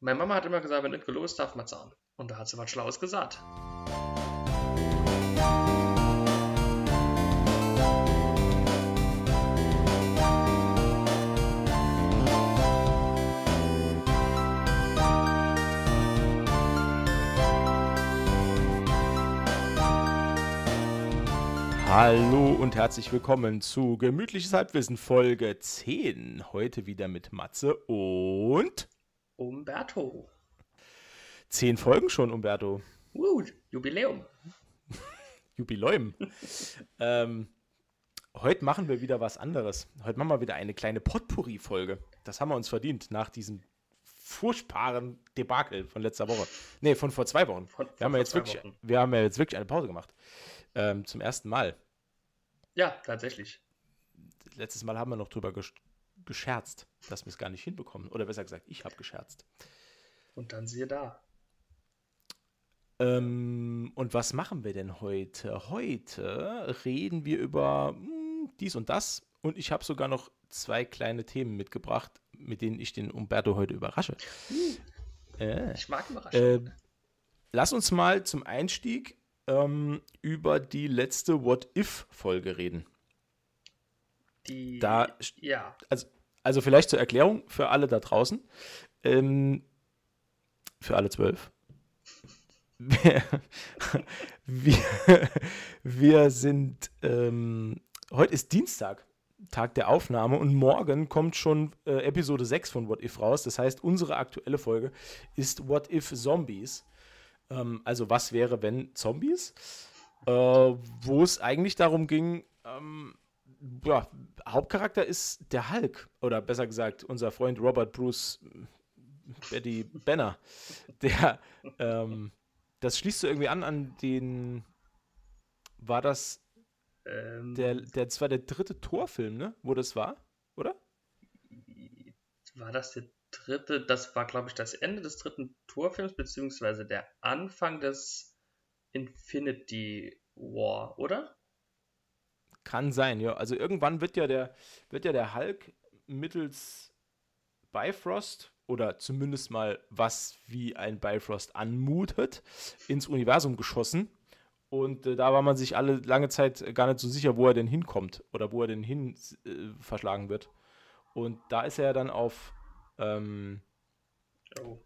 Meine Mama hat immer gesagt, wenn nicht gelost, darf man zahlen. Und da hat sie was Schlaues gesagt. Hallo und herzlich willkommen zu Gemütliches Halbwissen Folge 10. Heute wieder mit Matze und Umberto. Zehn Folgen schon, Umberto. Uh, Jubiläum. Jubiläum. ähm, heute machen wir wieder was anderes. Heute machen wir wieder eine kleine Potpourri-Folge. Das haben wir uns verdient nach diesem furchtbaren Debakel von letzter Woche. Nee, von vor zwei Wochen. Von, wir, haben ja jetzt wirklich, wir haben ja jetzt wirklich eine Pause gemacht. Ähm, zum ersten Mal. Ja, tatsächlich. Letztes Mal haben wir noch drüber gescherzt, dass wir es gar nicht hinbekommen. Oder besser gesagt, ich habe gescherzt. Und dann siehe da. Ähm, und was machen wir denn heute? Heute reden wir über mh, hm, dies und das. Und ich habe sogar noch zwei kleine Themen mitgebracht, mit denen ich den Umberto heute überrasche. Hm. Äh, ich mag Überraschungen. Äh, lass uns mal zum Einstieg ähm, über die letzte What-If-Folge reden. Die, da, ja. Also, also vielleicht zur Erklärung für alle da draußen. Ähm, für alle zwölf. Wir, wir, sind, ähm, heute ist Dienstag, Tag der Aufnahme und morgen kommt schon äh, Episode 6 von What If raus. Das heißt, unsere aktuelle Folge ist What If Zombies. Ähm, also was wäre, wenn Zombies? Äh, wo es eigentlich darum ging, ähm, ja, Hauptcharakter ist der Hulk. Oder besser gesagt, unser Freund Robert Bruce Betty Banner. Der, ähm, das schließt so irgendwie an an den, war das ähm, der, der, das war der dritte Torfilm, ne? Wo das war, oder? War das der dritte, das war, glaube ich, das Ende des dritten Torfilms, beziehungsweise der Anfang des Infinity War, oder? Kann sein, ja. Also irgendwann wird ja der, wird ja der Hulk mittels Bifrost oder zumindest mal was wie ein Bifrost anmutet, ins Universum geschossen. Und äh, da war man sich alle lange Zeit gar nicht so sicher, wo er denn hinkommt oder wo er denn hin äh, verschlagen wird. Und da ist er dann auf ähm, oh.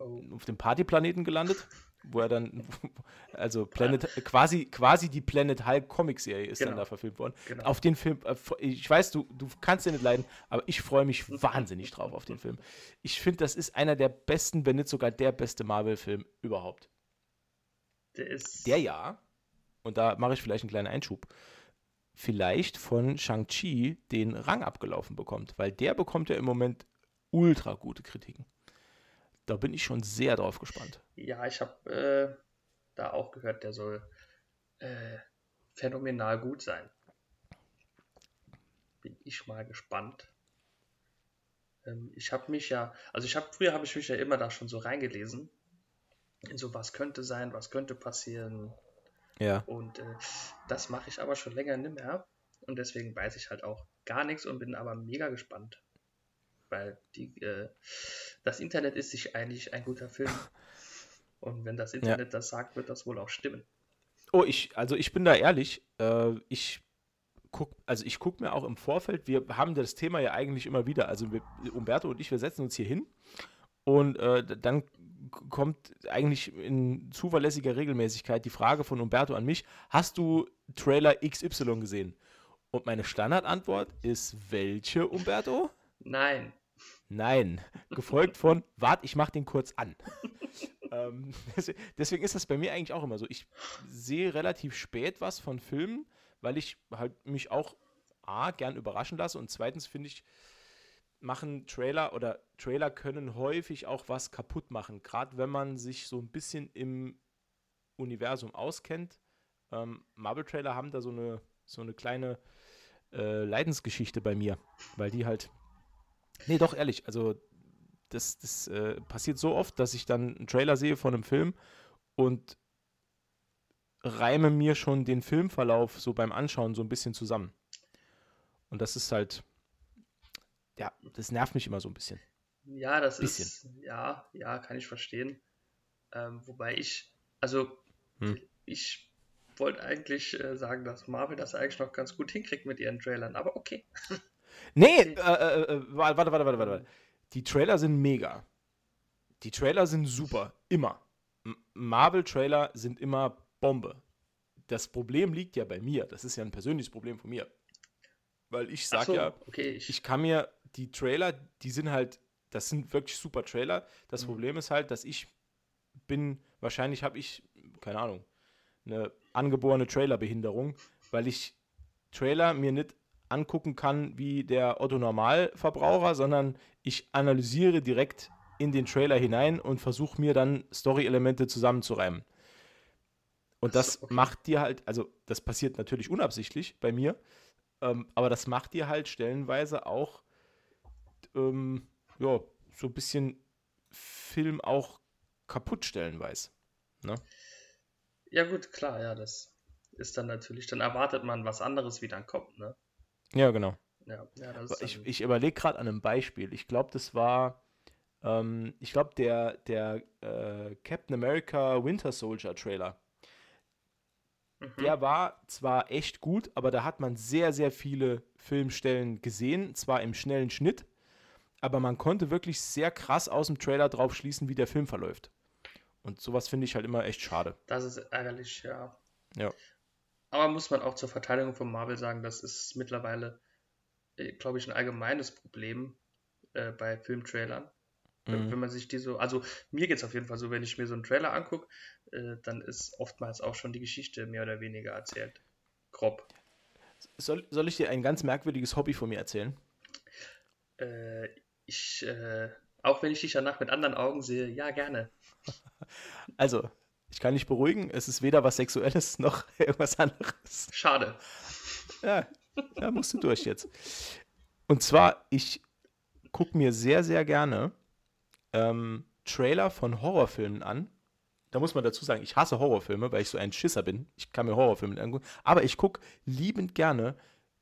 Oh. auf dem Partyplaneten gelandet, wo er dann, also Planet, quasi, quasi die Planet Hulk Comic-Serie ist genau. dann da verfilmt worden. Genau. Auf den Film, äh, ich weiß, du, du kannst den nicht leiden, aber ich freue mich wahnsinnig drauf auf den Film. Ich finde, das ist einer der besten, wenn nicht sogar der beste Marvel-Film überhaupt. Der ist. Der ja, und da mache ich vielleicht einen kleinen Einschub vielleicht von Shang-Chi den Rang abgelaufen bekommt, weil der bekommt ja im Moment ultra gute Kritiken. Da bin ich schon sehr drauf gespannt. Ja, ich habe äh, da auch gehört, der soll äh, phänomenal gut sein. Bin ich mal gespannt. Ähm, ich habe mich ja, also ich habe früher habe ich mich ja immer da schon so reingelesen in so was könnte sein, was könnte passieren. Ja. Und äh, das mache ich aber schon länger nicht mehr und deswegen weiß ich halt auch gar nichts und bin aber mega gespannt weil die, äh, das Internet ist sich eigentlich ein guter Film. Und wenn das Internet ja. das sagt, wird das wohl auch stimmen. Oh, ich, also ich bin da ehrlich, äh, ich guck, also ich gucke mir auch im Vorfeld, wir haben das Thema ja eigentlich immer wieder, also wir, Umberto und ich, wir setzen uns hier hin und äh, dann kommt eigentlich in zuverlässiger Regelmäßigkeit die Frage von Umberto an mich, hast du Trailer XY gesehen? Und meine Standardantwort ist welche, Umberto? Nein. Nein, gefolgt von, wart, ich mach den kurz an. ähm, deswegen ist das bei mir eigentlich auch immer so. Ich sehe relativ spät was von Filmen, weil ich halt mich auch A, gern überraschen lasse und zweitens finde ich, machen Trailer oder Trailer können häufig auch was kaputt machen, gerade wenn man sich so ein bisschen im Universum auskennt. Ähm, Marvel-Trailer haben da so eine, so eine kleine äh, Leidensgeschichte bei mir, weil die halt Nee, doch, ehrlich. Also, das, das äh, passiert so oft, dass ich dann einen Trailer sehe von einem Film und reime mir schon den Filmverlauf so beim Anschauen so ein bisschen zusammen. Und das ist halt, ja, das nervt mich immer so ein bisschen. Ja, das Bisschen. ist, ja, ja, kann ich verstehen. Ähm, wobei ich, also, hm. ich wollte eigentlich äh, sagen, dass Marvel das eigentlich noch ganz gut hinkriegt mit ihren Trailern, aber okay. Nee, okay. Äh, äh, äh warte, warte, warte, warte, warte. Die Trailer sind mega. Die Trailer sind super, immer. Marvel-Trailer sind immer Bombe. Das Problem liegt ja bei mir. Das ist ja ein persönliches Problem von mir. Weil ich sag so, ja, okay, ich, ich kann mir die Trailer, die sind halt, das sind wirklich super Trailer. Das mhm. Problem ist halt, dass ich bin, wahrscheinlich habe ich, keine Ahnung, eine angeborene Trailerbehinderung, weil ich Trailer mir nicht angucken kann wie der Otto Normalverbraucher, sondern ich analysiere direkt in den Trailer hinein und versuche mir dann Story-Elemente zusammenzureimen. Und das okay. macht dir halt, also das passiert natürlich unabsichtlich bei mir, ähm, aber das macht dir halt stellenweise auch ähm, ja, so ein bisschen Film auch kaputt stellenweise. Ne? Ja, gut, klar, ja, das ist dann natürlich, dann erwartet man was anderes, wie dann kommt, ne? Ja, genau. Ja, ja, ich, ich überlege gerade an einem Beispiel. Ich glaube, das war, ähm, ich glaube, der, der äh, Captain America Winter Soldier Trailer. Mhm. Der war zwar echt gut, aber da hat man sehr, sehr viele Filmstellen gesehen, zwar im schnellen Schnitt, aber man konnte wirklich sehr krass aus dem Trailer drauf schließen, wie der Film verläuft. Und sowas finde ich halt immer echt schade. Das ist ärgerlich, ja. Ja. Aber muss man auch zur Verteidigung von Marvel sagen, das ist mittlerweile, äh, glaube ich, ein allgemeines Problem äh, bei Filmtrailern. Mhm. Wenn man sich die so, also mir geht es auf jeden Fall so, wenn ich mir so einen Trailer angucke, äh, dann ist oftmals auch schon die Geschichte mehr oder weniger erzählt. Grob. Soll, soll ich dir ein ganz merkwürdiges Hobby von mir erzählen? Äh, ich, äh, auch wenn ich dich danach mit anderen Augen sehe, ja, gerne. Also, ich kann dich beruhigen, es ist weder was Sexuelles noch irgendwas anderes. Schade. Ja, da musst du durch jetzt. Und zwar, ich gucke mir sehr, sehr gerne ähm, Trailer von Horrorfilmen an. Da muss man dazu sagen, ich hasse Horrorfilme, weil ich so ein Schisser bin. Ich kann mir Horrorfilme angucken. Aber ich gucke liebend gerne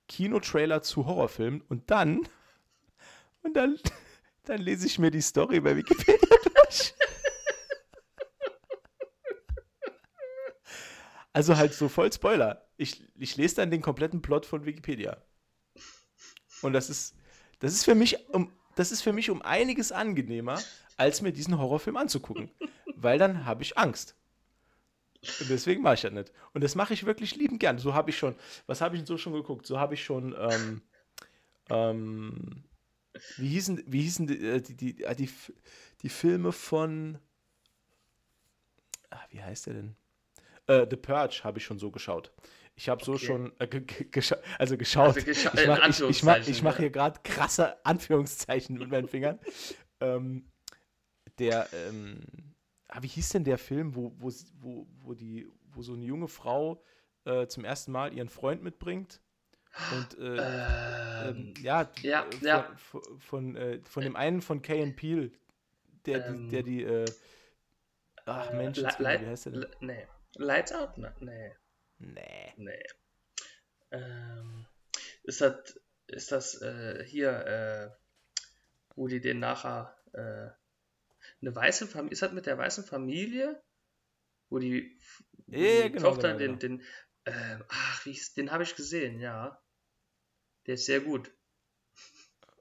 Kinotrailer zu Horrorfilmen und dann, und dann, dann lese ich mir die Story bei Wikipedia durch. Also halt so voll Spoiler. Ich, ich lese dann den kompletten Plot von Wikipedia. Und das ist, das ist für mich um, das ist für mich um einiges angenehmer, als mir diesen Horrorfilm anzugucken. Weil dann habe ich Angst. Und deswegen mache ich das nicht. Und das mache ich wirklich liebend gern. So habe ich schon, was habe ich denn so schon geguckt? So habe ich schon, ähm, ähm, wie hießen, wie hießen die, äh, die, die, äh, die, die Filme von, ah, wie heißt der denn? Äh, The Purge habe ich schon so geschaut. Ich habe so okay. schon, äh, gescha also geschaut. Also gescha ich mache ich, ich mach, ich mach hier gerade krasse Anführungszeichen mit meinen Fingern. ähm, der, ähm, ah, wie hieß denn der Film, wo, wo, wo, wo, die, wo so eine junge Frau äh, zum ersten Mal ihren Freund mitbringt? Und äh, ähm, ähm ja, ja, von, ja. von, von, äh, von, dem einen von Kay and Peel, der, ähm, der die, äh, ach Mensch, wie heißt der denn? Nee. Lights Out? Nee. Nee. Nee. Ähm, ist das, ist das äh, hier, äh, wo die den nachher äh, eine weiße Familie, ist das mit der weißen Familie? Wo die, wo ja, die genau, Tochter genau, den, genau. den äh, ach, ist, den habe ich gesehen, ja. Der ist sehr gut.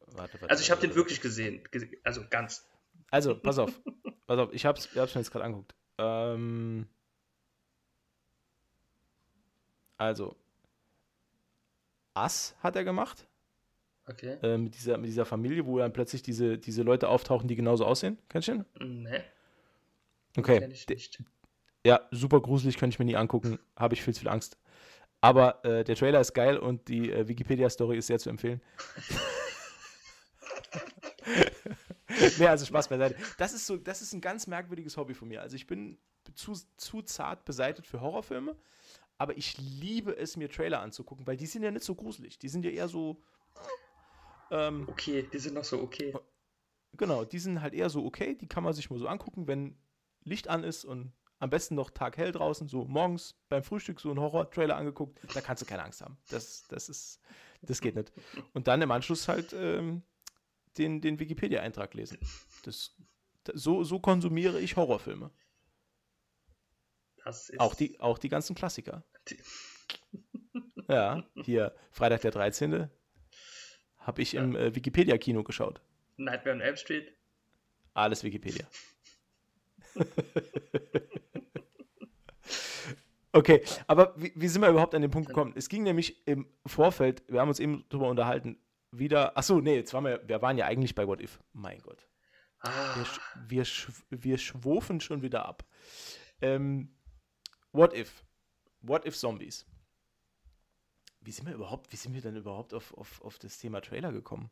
Warte, warte, also ich habe den wirklich gesehen, also ganz. Also, pass auf, pass auf, ich habe es ich hab's mir jetzt gerade angeguckt. Ähm, also, Ass hat er gemacht. Okay. Äh, mit, dieser, mit dieser Familie, wo dann plötzlich diese, diese Leute auftauchen, die genauso aussehen. Kennst du den? Nee. Okay. Kenn ich nicht. Ja, super gruselig, könnte ich mir nie angucken. Habe ich viel zu viel Angst. Aber äh, der Trailer ist geil und die äh, Wikipedia-Story ist sehr zu empfehlen. nee, also Spaß beiseite. Das ist so, das ist ein ganz merkwürdiges Hobby von mir. Also ich bin zu, zu zart beseitet für Horrorfilme, aber ich liebe es, mir Trailer anzugucken, weil die sind ja nicht so gruselig. Die sind ja eher so. Ähm, okay, die sind noch so okay. Genau, die sind halt eher so okay. Die kann man sich mal so angucken, wenn Licht an ist und am besten noch taghell draußen, so morgens beim Frühstück so einen Horror-Trailer angeguckt. Da kannst du keine Angst haben. Das, das ist, das geht nicht. Und dann im Anschluss halt ähm, den, den Wikipedia-Eintrag lesen. Das, so, so konsumiere ich Horrorfilme. Auch, die, auch die ganzen Klassiker. Die ja, hier Freitag der 13. habe ich ja. im äh, Wikipedia-Kino geschaut. Nightmare on Elm Street. Alles Wikipedia. okay, aber wie, wie, sind wir überhaupt an den Punkt gekommen? Es ging nämlich im Vorfeld, wir haben uns eben darüber unterhalten, wieder. Achso, nee, jetzt waren wir, wir waren ja eigentlich bei What If. Mein Gott. Ah. Wir, wir, wir schwofen schon wieder ab. Ähm, What If? What If Zombies? Wie sind wir überhaupt, wie sind wir denn überhaupt auf, auf, auf das Thema Trailer gekommen?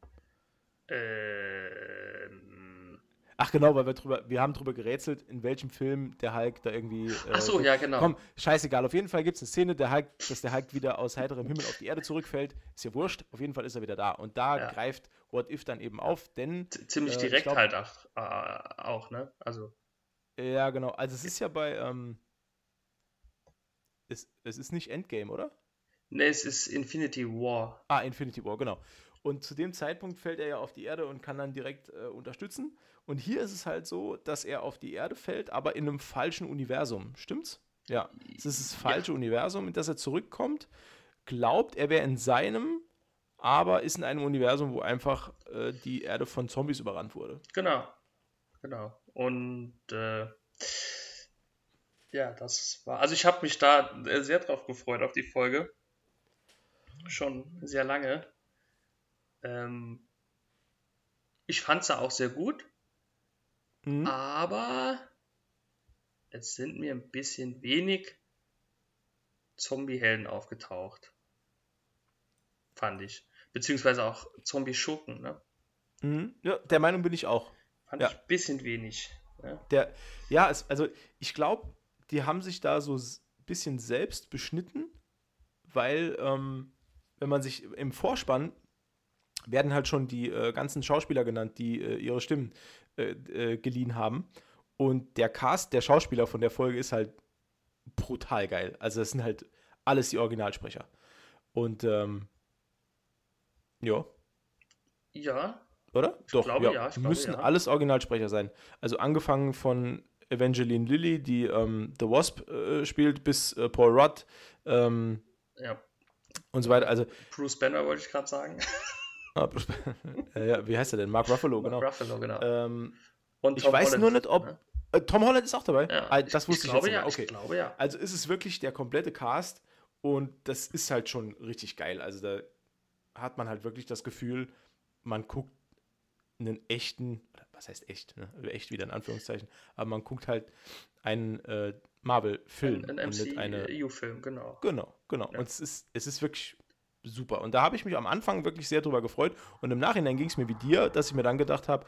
Ähm. Ach genau, weil wir drüber, wir haben drüber gerätselt, in welchem Film der Hulk da irgendwie. Äh, Ach so, ja, genau. Komm, scheißegal. Auf jeden Fall gibt es eine Szene, der Hulk, dass der Hulk wieder aus heiterem Himmel auf die Erde zurückfällt. Ist ja wurscht. Auf jeden Fall ist er wieder da. Und da ja. greift What If dann eben auf, denn. Ziemlich äh, direkt glaub, halt auch, äh, auch, ne? Also. Ja, genau. Also es ist ja bei. Ähm, es, es ist nicht Endgame, oder? Ne, es ist Infinity War. Ah, Infinity War, genau. Und zu dem Zeitpunkt fällt er ja auf die Erde und kann dann direkt äh, unterstützen. Und hier ist es halt so, dass er auf die Erde fällt, aber in einem falschen Universum. Stimmt's? Ja. Es ist das falsche ja. Universum, in das er zurückkommt. Glaubt, er wäre in seinem, aber ist in einem Universum, wo einfach äh, die Erde von Zombies überrannt wurde. Genau. Genau. Und äh, ja, das war. Also ich habe mich da sehr drauf gefreut auf die Folge schon sehr lange. Ähm, ich fand sie auch sehr gut, mhm. aber es sind mir ein bisschen wenig Zombie-Helden aufgetaucht. Fand ich. Beziehungsweise auch Zombie-Schurken, ne? Mhm. Ja, der Meinung bin ich auch. Fand ja. ich ein bisschen wenig. Ja, der, ja es, also ich glaube, die haben sich da so ein bisschen selbst beschnitten, weil ähm, wenn man sich im Vorspann werden halt schon die äh, ganzen Schauspieler genannt, die äh, ihre Stimmen äh, äh, geliehen haben. Und der Cast der Schauspieler von der Folge ist halt brutal geil. Also das sind halt alles die Originalsprecher. Und ähm, ja. Ja. Oder? Ich Doch, glaube, ja. ja glaube, müssen ja. alles Originalsprecher sein. Also angefangen von Evangeline Lilly, die ähm, The Wasp äh, spielt, bis äh, Paul Rudd. Ähm, ja und so weiter. Also, Bruce Banner wollte ich gerade sagen. Ah, ja, wie heißt er denn? Mark Ruffalo, genau. Mark Ruffalo, genau. Ähm, ich weiß Holland, nur nicht, ob. Ja. Äh, Tom Holland ist auch dabei? Ja, ah, das wusste ich, ich glaube, jetzt ja, okay. Ich glaube ja. Also ist es wirklich der komplette Cast und das ist halt schon richtig geil. Also da hat man halt wirklich das Gefühl, man guckt einen echten, was heißt echt, ne? echt wieder in Anführungszeichen, aber man guckt halt einen äh, Marvel-Film. Ein, ein MCU-Film, genau. Genau, genau. Ja. Und es ist, es ist wirklich super. Und da habe ich mich am Anfang wirklich sehr drüber gefreut. Und im Nachhinein ging es mir wie dir, dass ich mir dann gedacht habe,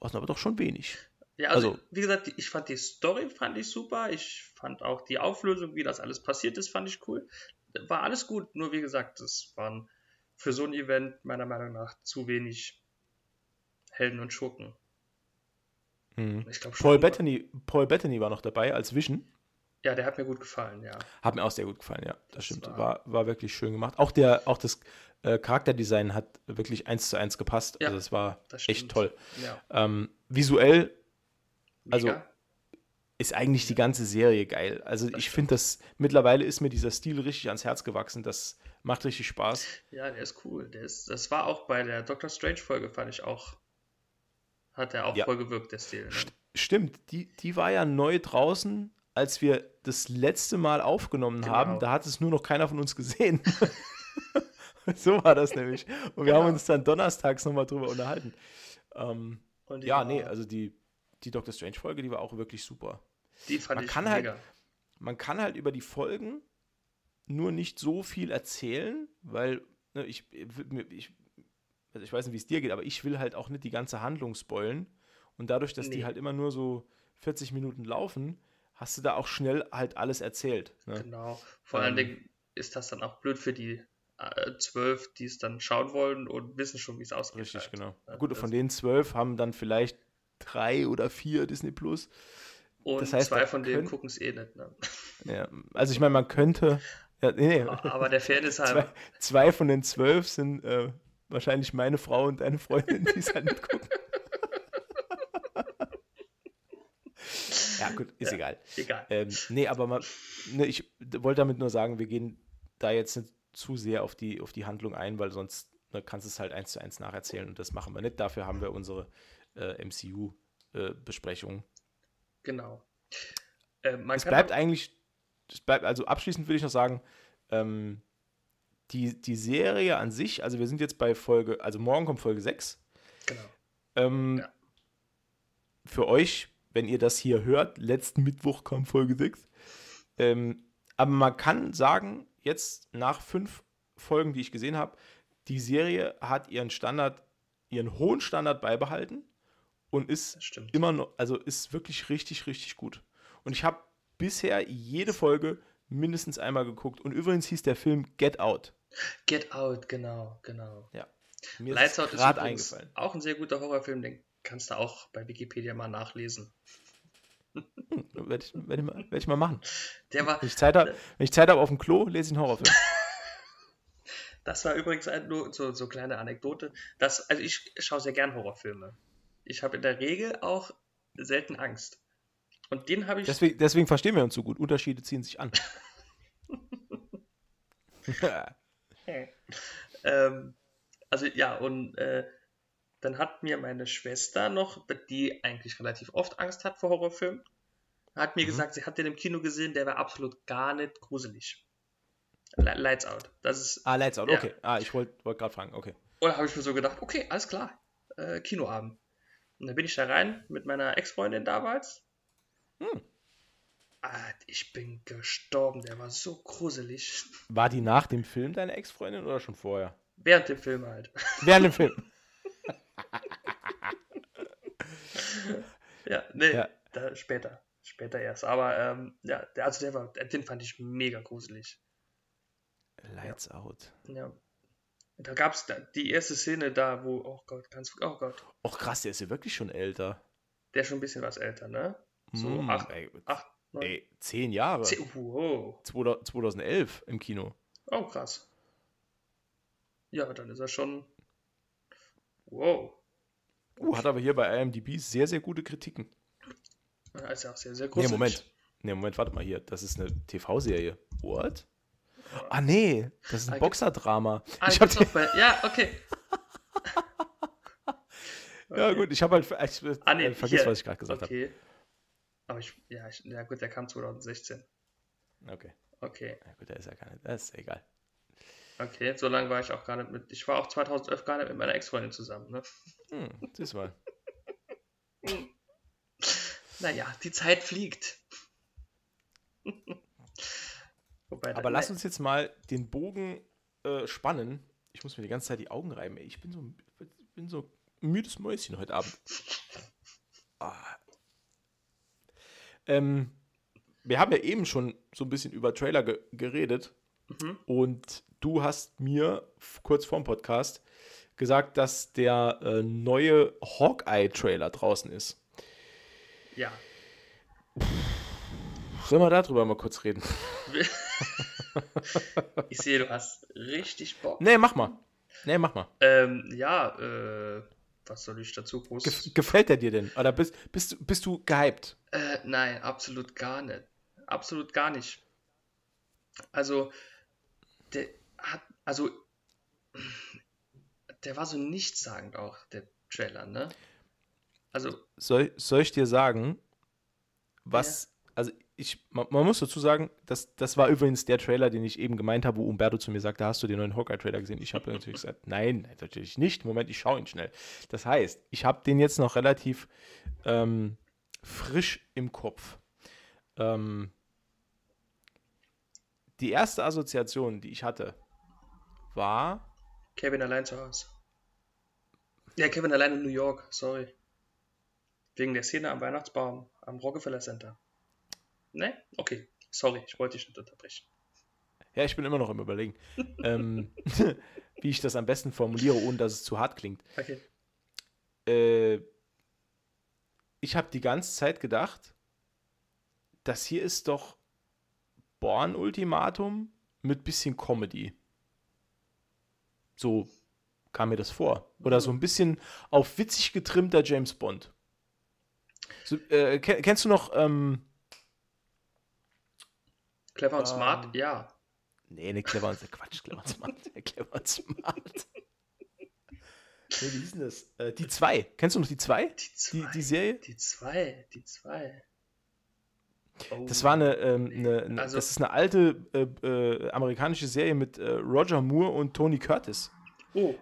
was oh, aber doch schon wenig. Ja, also, also, wie gesagt, ich fand die Story fand ich super. Ich fand auch die Auflösung, wie das alles passiert ist, fand ich cool. War alles gut, nur wie gesagt, das waren für so ein Event meiner Meinung nach zu wenig Helden und Schurken. Mhm. Ich glaub, Paul, Bettany, Paul Bettany war noch dabei als Vision. Ja, der hat mir gut gefallen, ja. Hat mir auch sehr gut gefallen, ja. Das, das stimmt. War, war, war, wirklich schön gemacht. Auch, der, auch das äh, Charakterdesign hat wirklich eins zu eins gepasst. Ja, also es war echt toll. Ja. Ähm, visuell, also Mega. ist eigentlich die ganze Serie geil. Also das ich finde das, mittlerweile ist mir dieser Stil richtig ans Herz gewachsen. Das macht richtig Spaß. Ja, der ist cool. Der ist, das war auch bei der Doctor Strange-Folge, fand ich auch hat er auch ja. voll gewirkt, der Stil. Ne? Stimmt, die, die war ja neu draußen, als wir das letzte Mal aufgenommen genau. haben. Da hat es nur noch keiner von uns gesehen. so war das nämlich. Und wir genau. haben uns dann donnerstags nochmal drüber unterhalten. Ähm, ja, nee, also die, die Doctor Strange-Folge, die war auch wirklich super. Die fand man ich kann halt mega. Halt, man kann halt über die Folgen nur nicht so viel erzählen, weil ne, ich, ich, also ich weiß nicht, wie es dir geht, aber ich will halt auch nicht die ganze Handlung spoilen. Und dadurch, dass nee. die halt immer nur so 40 Minuten laufen, hast du da auch schnell halt alles erzählt. Ne? Genau. Vor ähm, allen Dingen ist das dann auch blöd für die äh, zwölf, die es dann schauen wollen und wissen schon, wie es ausgeht. Richtig, halt. genau. Ja, Gut, von den zwölf haben dann vielleicht drei oder vier Disney Plus. Und das heißt, zwei von denen gucken es eh nicht. Ne? Ja, also ich meine, man könnte. Ja, nee, Aber der Fan ist halt. Zwei, zwei, von den zwölf sind äh, wahrscheinlich meine Frau und deine Freundin, die es halt mitgucken. ja, gut, ist Ja, egal. Egal. Ähm, nee, aber mal, ne, ich wollte damit nur sagen, wir gehen da jetzt nicht zu sehr auf die, auf die Handlung ein, weil sonst ne, kannst du es halt eins zu eins nacherzählen und das machen wir nicht. Dafür haben wir unsere äh, MCU-Besprechung. Genau. Äh, man es bleibt eigentlich, es bleibt, also abschließend würde ich noch sagen, ähm, die, die Serie an sich, also wir sind jetzt bei Folge, also morgen kommt Folge 6. Genau. Ähm, Ja. Für euch, wenn ihr das hier hört, letzten Mittwoch kam Folge 6. Ähm, aber man kann sagen, jetzt nach fünf Folgen, die ich gesehen habe, die Serie hat ihren Standard, ihren hohen Standard beibehalten und ist immer noch, also ist wirklich richtig, richtig gut. Und ich habe bisher jede Folge mindestens einmal geguckt. Und übrigens hieß der Film Get Out. Get Out, genau, genau. Ja. Mir Lights ist Out ist eingefallen. auch ein sehr guter Horrorfilm, den kannst du auch bei Wikipedia mal nachlesen. Werde ich, werd ich, mal- werd ich mal machen. Der war, Wenn ich Zeit habe hab auf dem Klo, lese ich einen Horrorfilm. das war übrigens nur so, so kleine Anekdote. Das, also ich schaue sehr gern Horrorfilme. Ich habe in der Regel auch selten Angst. Und den habe ich. Deswegen, deswegen verstehen wir uns so gut. Unterschiede ziehen sich an. Ähm, also ja, und äh, dann hat mir meine Schwester noch, die eigentlich relativ oft Angst hat vor Horrorfilmen, hat mir Mhm. gesagt, sie hat den im Kino gesehen, der war absolut gar nicht gruselig. Li- Lights Out. Das ist. ah, Lights Out, Ja. okay. Ah, ich wollte wollt gerade fragen, okay. Und da habe ich mir so gedacht, okay, alles klar. Äh, Kinoabend. Und dann bin ich da rein mit meiner Ex-Freundin damals. Hm. Ich bin gestorben, der war so gruselig. War die nach dem Film deine Ex-Freundin oder schon vorher? Während dem Film halt. Während dem Film. Ja, nee, Ja. Da, später. Später erst. Aber ähm, ja, der, also der war, den fand ich mega gruselig. Lights Out. Ja. Da gab es die erste Szene da, wo, oh Gott, ganz, oh Gott, Och krass, der ist ja wirklich schon älter. der ist schon ein bisschen was älter, ne? So Hm, acht, ey, acht, ey, zehn Jahre. zehn, wow. 2000 2011 im Kino. Oh, krass. Ja, dann ist er schon. Wow. Uh, hat aber hier bei IMDb sehr, sehr gute Kritiken. Ja, ist ja auch sehr, sehr Nee, gruselig. Moment. Nee, Moment, warte mal hier. Das ist eine TV-Serie. What? Ah, nee, das ist ein Boxerdrama. Ah, ich hab gibt's auch bei, ja, okay. Ja, gut, ich habe halt. Ich, äh, Ah, nee, vergiss, hier. was ich gerade gesagt Okay. Aber ich, ja, ich, ja gut, der kam 2016. habe. Okay. Okay, Ja, gut, der ist ja gar nicht. Das ist egal. okay, so lange war ich auch gar nicht mit, ich war auch 2011 gar nicht mit meiner Ex-Freundin zusammen, ne? Hm, siehst du mal. Naja, die Zeit fliegt. Wobei, Aber lass uns jetzt mal den Bogen äh, spannen. Ich muss mir die ganze Zeit die Augen reiben. Ey. Ich bin so, ich bin so ein müdes Mäuschen heute Abend. Ah. Ähm, wir haben ja eben schon so ein bisschen über Trailer ge geredet. Mhm. Und du hast mir kurz vorm Podcast gesagt, dass der äh, neue Hawkeye-Trailer draußen ist. Ja. Sollen wir darüber mal kurz reden? Ich sehe, du hast richtig Bock. Nee, mach mal. Nee, mach mal. Ähm, ja, äh, was soll ich dazu groß? Gef gefällt der dir denn? Oder bist, bist, du- bist du gehypt? Äh, nein, absolut gar nicht. Absolut gar nicht. Also, der hat, also, der war so nichtssagend auch, der Trailer, ne? Also, Soll, soll ich dir sagen, was, also ich, man, man muss dazu sagen, das, das war übrigens der Trailer, den ich eben gemeint habe, wo Umberto zu mir sagte, hast du den neuen Hawkeye-Trailer gesehen? Ich habe natürlich gesagt, nein, natürlich nicht. Moment, ich schaue ihn schnell. Das heißt, ich habe den jetzt noch relativ ähm, frisch im Kopf. Ähm, die erste Assoziation, die ich hatte, war, Kevin allein zu Hause. Ja, Kevin allein in New York, sorry. Wegen der Szene am Weihnachtsbaum am Rockefeller Center. Ne? Okay, sorry, ich wollte dich nicht unterbrechen. Ja, ich bin immer noch im Überlegen, ähm, wie ich das am besten formuliere, ohne dass es zu hart klingt. Okay. Äh, ich habe die ganze Zeit gedacht, das hier ist doch Born-Ultimatum mit bisschen Comedy. So kam mir das vor. Oder so ein bisschen auf witzig getrimmter James Bond. So, äh, kennst du noch ähm, Clever und ähm, Smart? Ja. Nee, ne, Clever und Quatsch, Clever und Smart. clever und Smart. Nee, wie hieß denn das? Äh, die zwei. Kennst du noch die zwei? Die, zwei. die, die Serie? Die zwei, die zwei. Oh, das war eine, ähm, nee. eine, eine also, das ist eine alte äh, äh, amerikanische Serie mit äh, Roger Moore und Tony Curtis. Oh.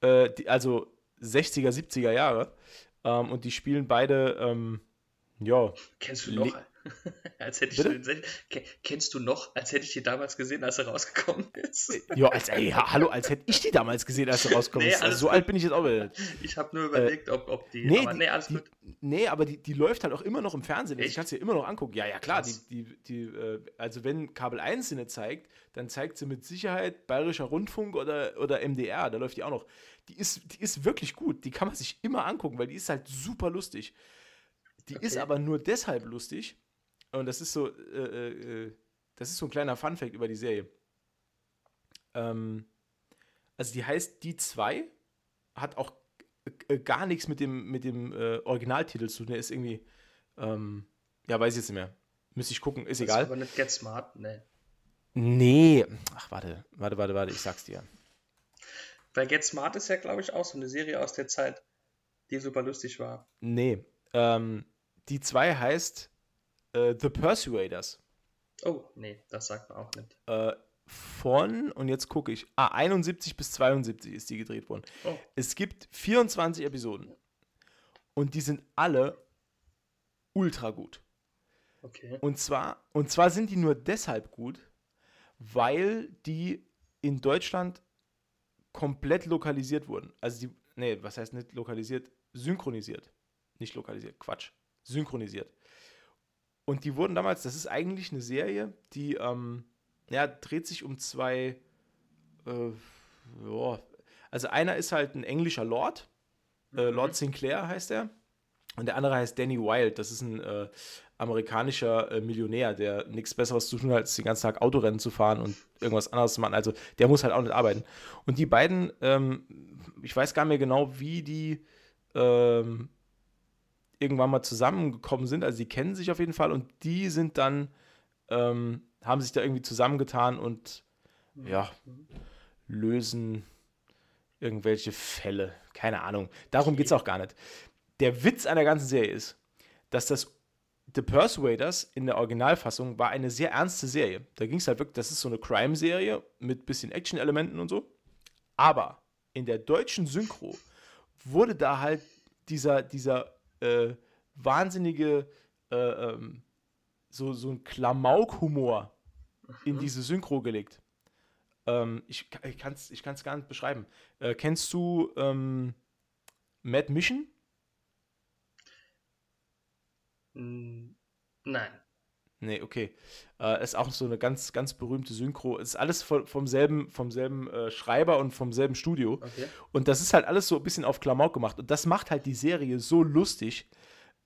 Äh, die, also 60er, 70er Jahre. Ähm, und die spielen beide, ähm, ja. Kennst du noch? als hätte ich Bitte? den, kennst du noch, als hätte ich die damals gesehen, als er rausgekommen ist? Äh, ja, als, ey, hallo, als hätte ich die damals gesehen, als er rausgekommen nee, ist. Also so alt bin ich jetzt auch wieder. Ich habe nur überlegt, äh, ob, ob die. Nee, aber, nee, alles die, gut. Nee, aber die, die läuft halt auch immer noch im Fernsehen. Also ich kann es dir immer noch angucken. Ja, ja, klar. Die, die, die, äh, also, wenn Kabel 1 sie zeigt, dann zeigt sie mit Sicherheit Bayerischer Rundfunk oder, oder MDR. Da läuft die auch noch. Die ist, die ist wirklich gut. Die kann man sich immer angucken, weil die ist halt super lustig. Die okay. ist aber nur deshalb lustig, und das ist so, äh, äh, äh, das ist so ein kleiner Funfact über die Serie. Ähm, also die heißt Die 2, hat auch äh, gar nichts mit dem, mit dem äh, Originaltitel zu tun. Der ist irgendwie, ähm, ja, weiß ich jetzt nicht mehr. Müsste ich gucken, ist das egal. Ist aber nicht Get Smart, ne. Nee. Ach, warte, warte, warte, warte, ich sag's dir. Weil Get Smart ist ja, glaube ich, auch so eine Serie aus der Zeit, die super lustig war. Nee. Ähm, die 2 heißt äh, The Persuaders. Oh, nee, das sagt man auch nicht. Äh, von, und jetzt gucke ich, ah, 71 bis 72 ist die gedreht worden. Oh. Es gibt 24 Episoden. Und die sind alle ultra gut. Okay. Und zwar, und zwar sind die nur deshalb gut, weil die in Deutschland komplett lokalisiert wurden. Also die, nee, was heißt nicht lokalisiert? Synchronisiert. Nicht lokalisiert, Quatsch. Synchronisiert. Und die wurden damals, das ist eigentlich eine Serie, die ähm, ja, dreht sich um zwei, äh, ja, also einer ist halt ein englischer Lord, äh, mhm. Lord Sinclair heißt er, und der andere heißt Danny Wild, das ist ein äh, amerikanischer äh, Millionär, der nichts Besseres zu tun hat, als den ganzen Tag Autorennen zu fahren und irgendwas anderes zu machen. Also der muss halt auch nicht arbeiten. Und die beiden, ähm, ich weiß gar nicht mehr genau, wie die ähm, irgendwann mal zusammengekommen sind. Also die kennen sich auf jeden Fall und die sind dann, ähm, haben sich da irgendwie zusammengetan und ja, lösen irgendwelche Fälle. Keine Ahnung. Darum geht es auch gar nicht. Der Witz an der ganzen Serie ist, dass das The Persuaders in der Originalfassung war eine sehr ernste Serie. Da ging es halt wirklich, das ist so eine Crime-Serie mit bisschen Action-Elementen und so. Aber in der deutschen Synchro wurde da halt dieser, dieser äh, wahnsinnige, äh, ähm, so, so ein Klamauk-Humor in diese Synchro gelegt. Ähm, ich ich kann es ich kann's gar nicht beschreiben. Äh, kennst du ähm, Mad Mission? Nein. Nee, okay. Äh, ist auch so eine ganz, ganz berühmte Synchro. Ist alles vom, vom selben, vom selben äh, Schreiber und vom selben Studio. Okay. Und das ist halt alles so ein bisschen auf Klamauk gemacht. Und das macht halt die Serie so lustig,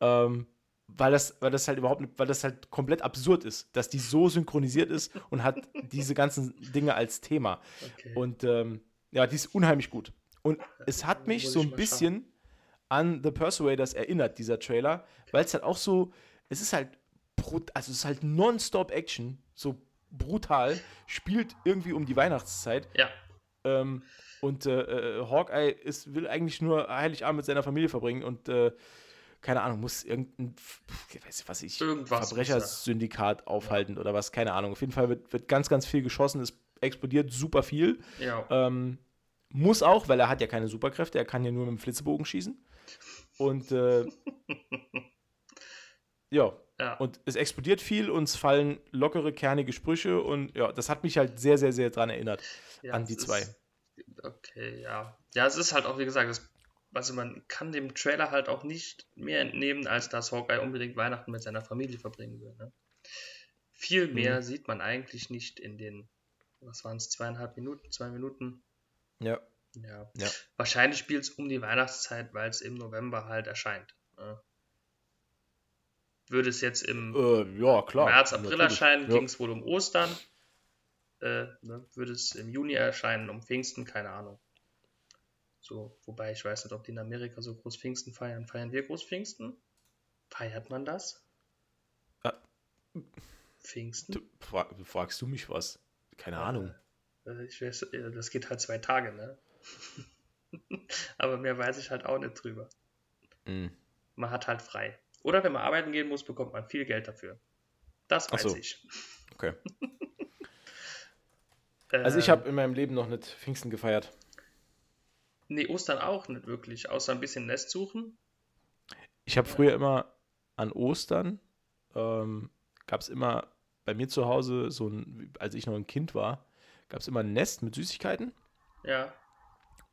ähm, weil, das, weil das halt überhaupt nicht, weil das halt komplett absurd ist, dass die so synchronisiert ist und hat diese ganzen Dinge als Thema. Okay. Und ähm, ja, die ist unheimlich gut. Und es hat mich so ein bisschen an The Persuaders erinnert, dieser Trailer, weil es halt auch so, es ist halt also es ist halt nonstop Action, so brutal, spielt irgendwie um die Weihnachtszeit. Ja. Ähm, und äh, äh, Hawkeye ist, will eigentlich nur Heiligabend mit seiner Familie verbringen und äh, keine Ahnung, muss irgendein, weiß ich, was ich, Verbrechersyndikat aufhalten ja. oder was, keine Ahnung. Auf jeden Fall wird, wird ganz, ganz viel geschossen, es explodiert super viel. Ja. Ähm, muss auch, weil er hat ja keine Superkräfte, er kann ja nur mit dem Flitzebogen schießen. Und äh, ja, ja. Und es explodiert viel, uns fallen lockere, kernige Sprüche und ja, das hat mich halt sehr, sehr, sehr dran erinnert ja, an die zwei. Ist, okay, ja. Ja, es ist halt auch, wie gesagt, es, also man kann dem Trailer halt auch nicht mehr entnehmen, als dass Hawkeye unbedingt Weihnachten mit seiner Familie verbringen will. Ne? Viel mhm. mehr mhm. sieht man eigentlich nicht in den, was waren es, zweieinhalb Minuten, zwei Minuten. Ja. Ja. ja. Wahrscheinlich spielt es um die Weihnachtszeit, weil es im November halt erscheint. Ne? Würde es jetzt im äh, ja, März, April natürlich. erscheinen, ja. ging es wohl um Ostern. Äh, ne, würde es im Juni erscheinen, um Pfingsten, keine Ahnung. So, wobei ich weiß nicht, ob die in Amerika so groß Pfingsten feiern. Feiern wir groß Pfingsten? Feiert man das? Ah. Pfingsten? Du, fra fragst du mich was? Keine äh, Ahnung. Äh, ich weiß, äh, das geht halt zwei Tage, ne? Aber mehr weiß ich halt auch nicht drüber. Mm. Man hat halt frei. Oder wenn man arbeiten gehen muss, bekommt man viel Geld dafür. Das weiß so. ich. Okay. also ich habe in meinem Leben noch nicht Pfingsten gefeiert. Nee, Ostern auch nicht wirklich, außer ein bisschen Nest suchen. Ich habe früher immer an Ostern, ähm, gab es immer bei mir zu Hause, so ein, als ich noch ein Kind war, gab es immer ein Nest mit Süßigkeiten. Ja.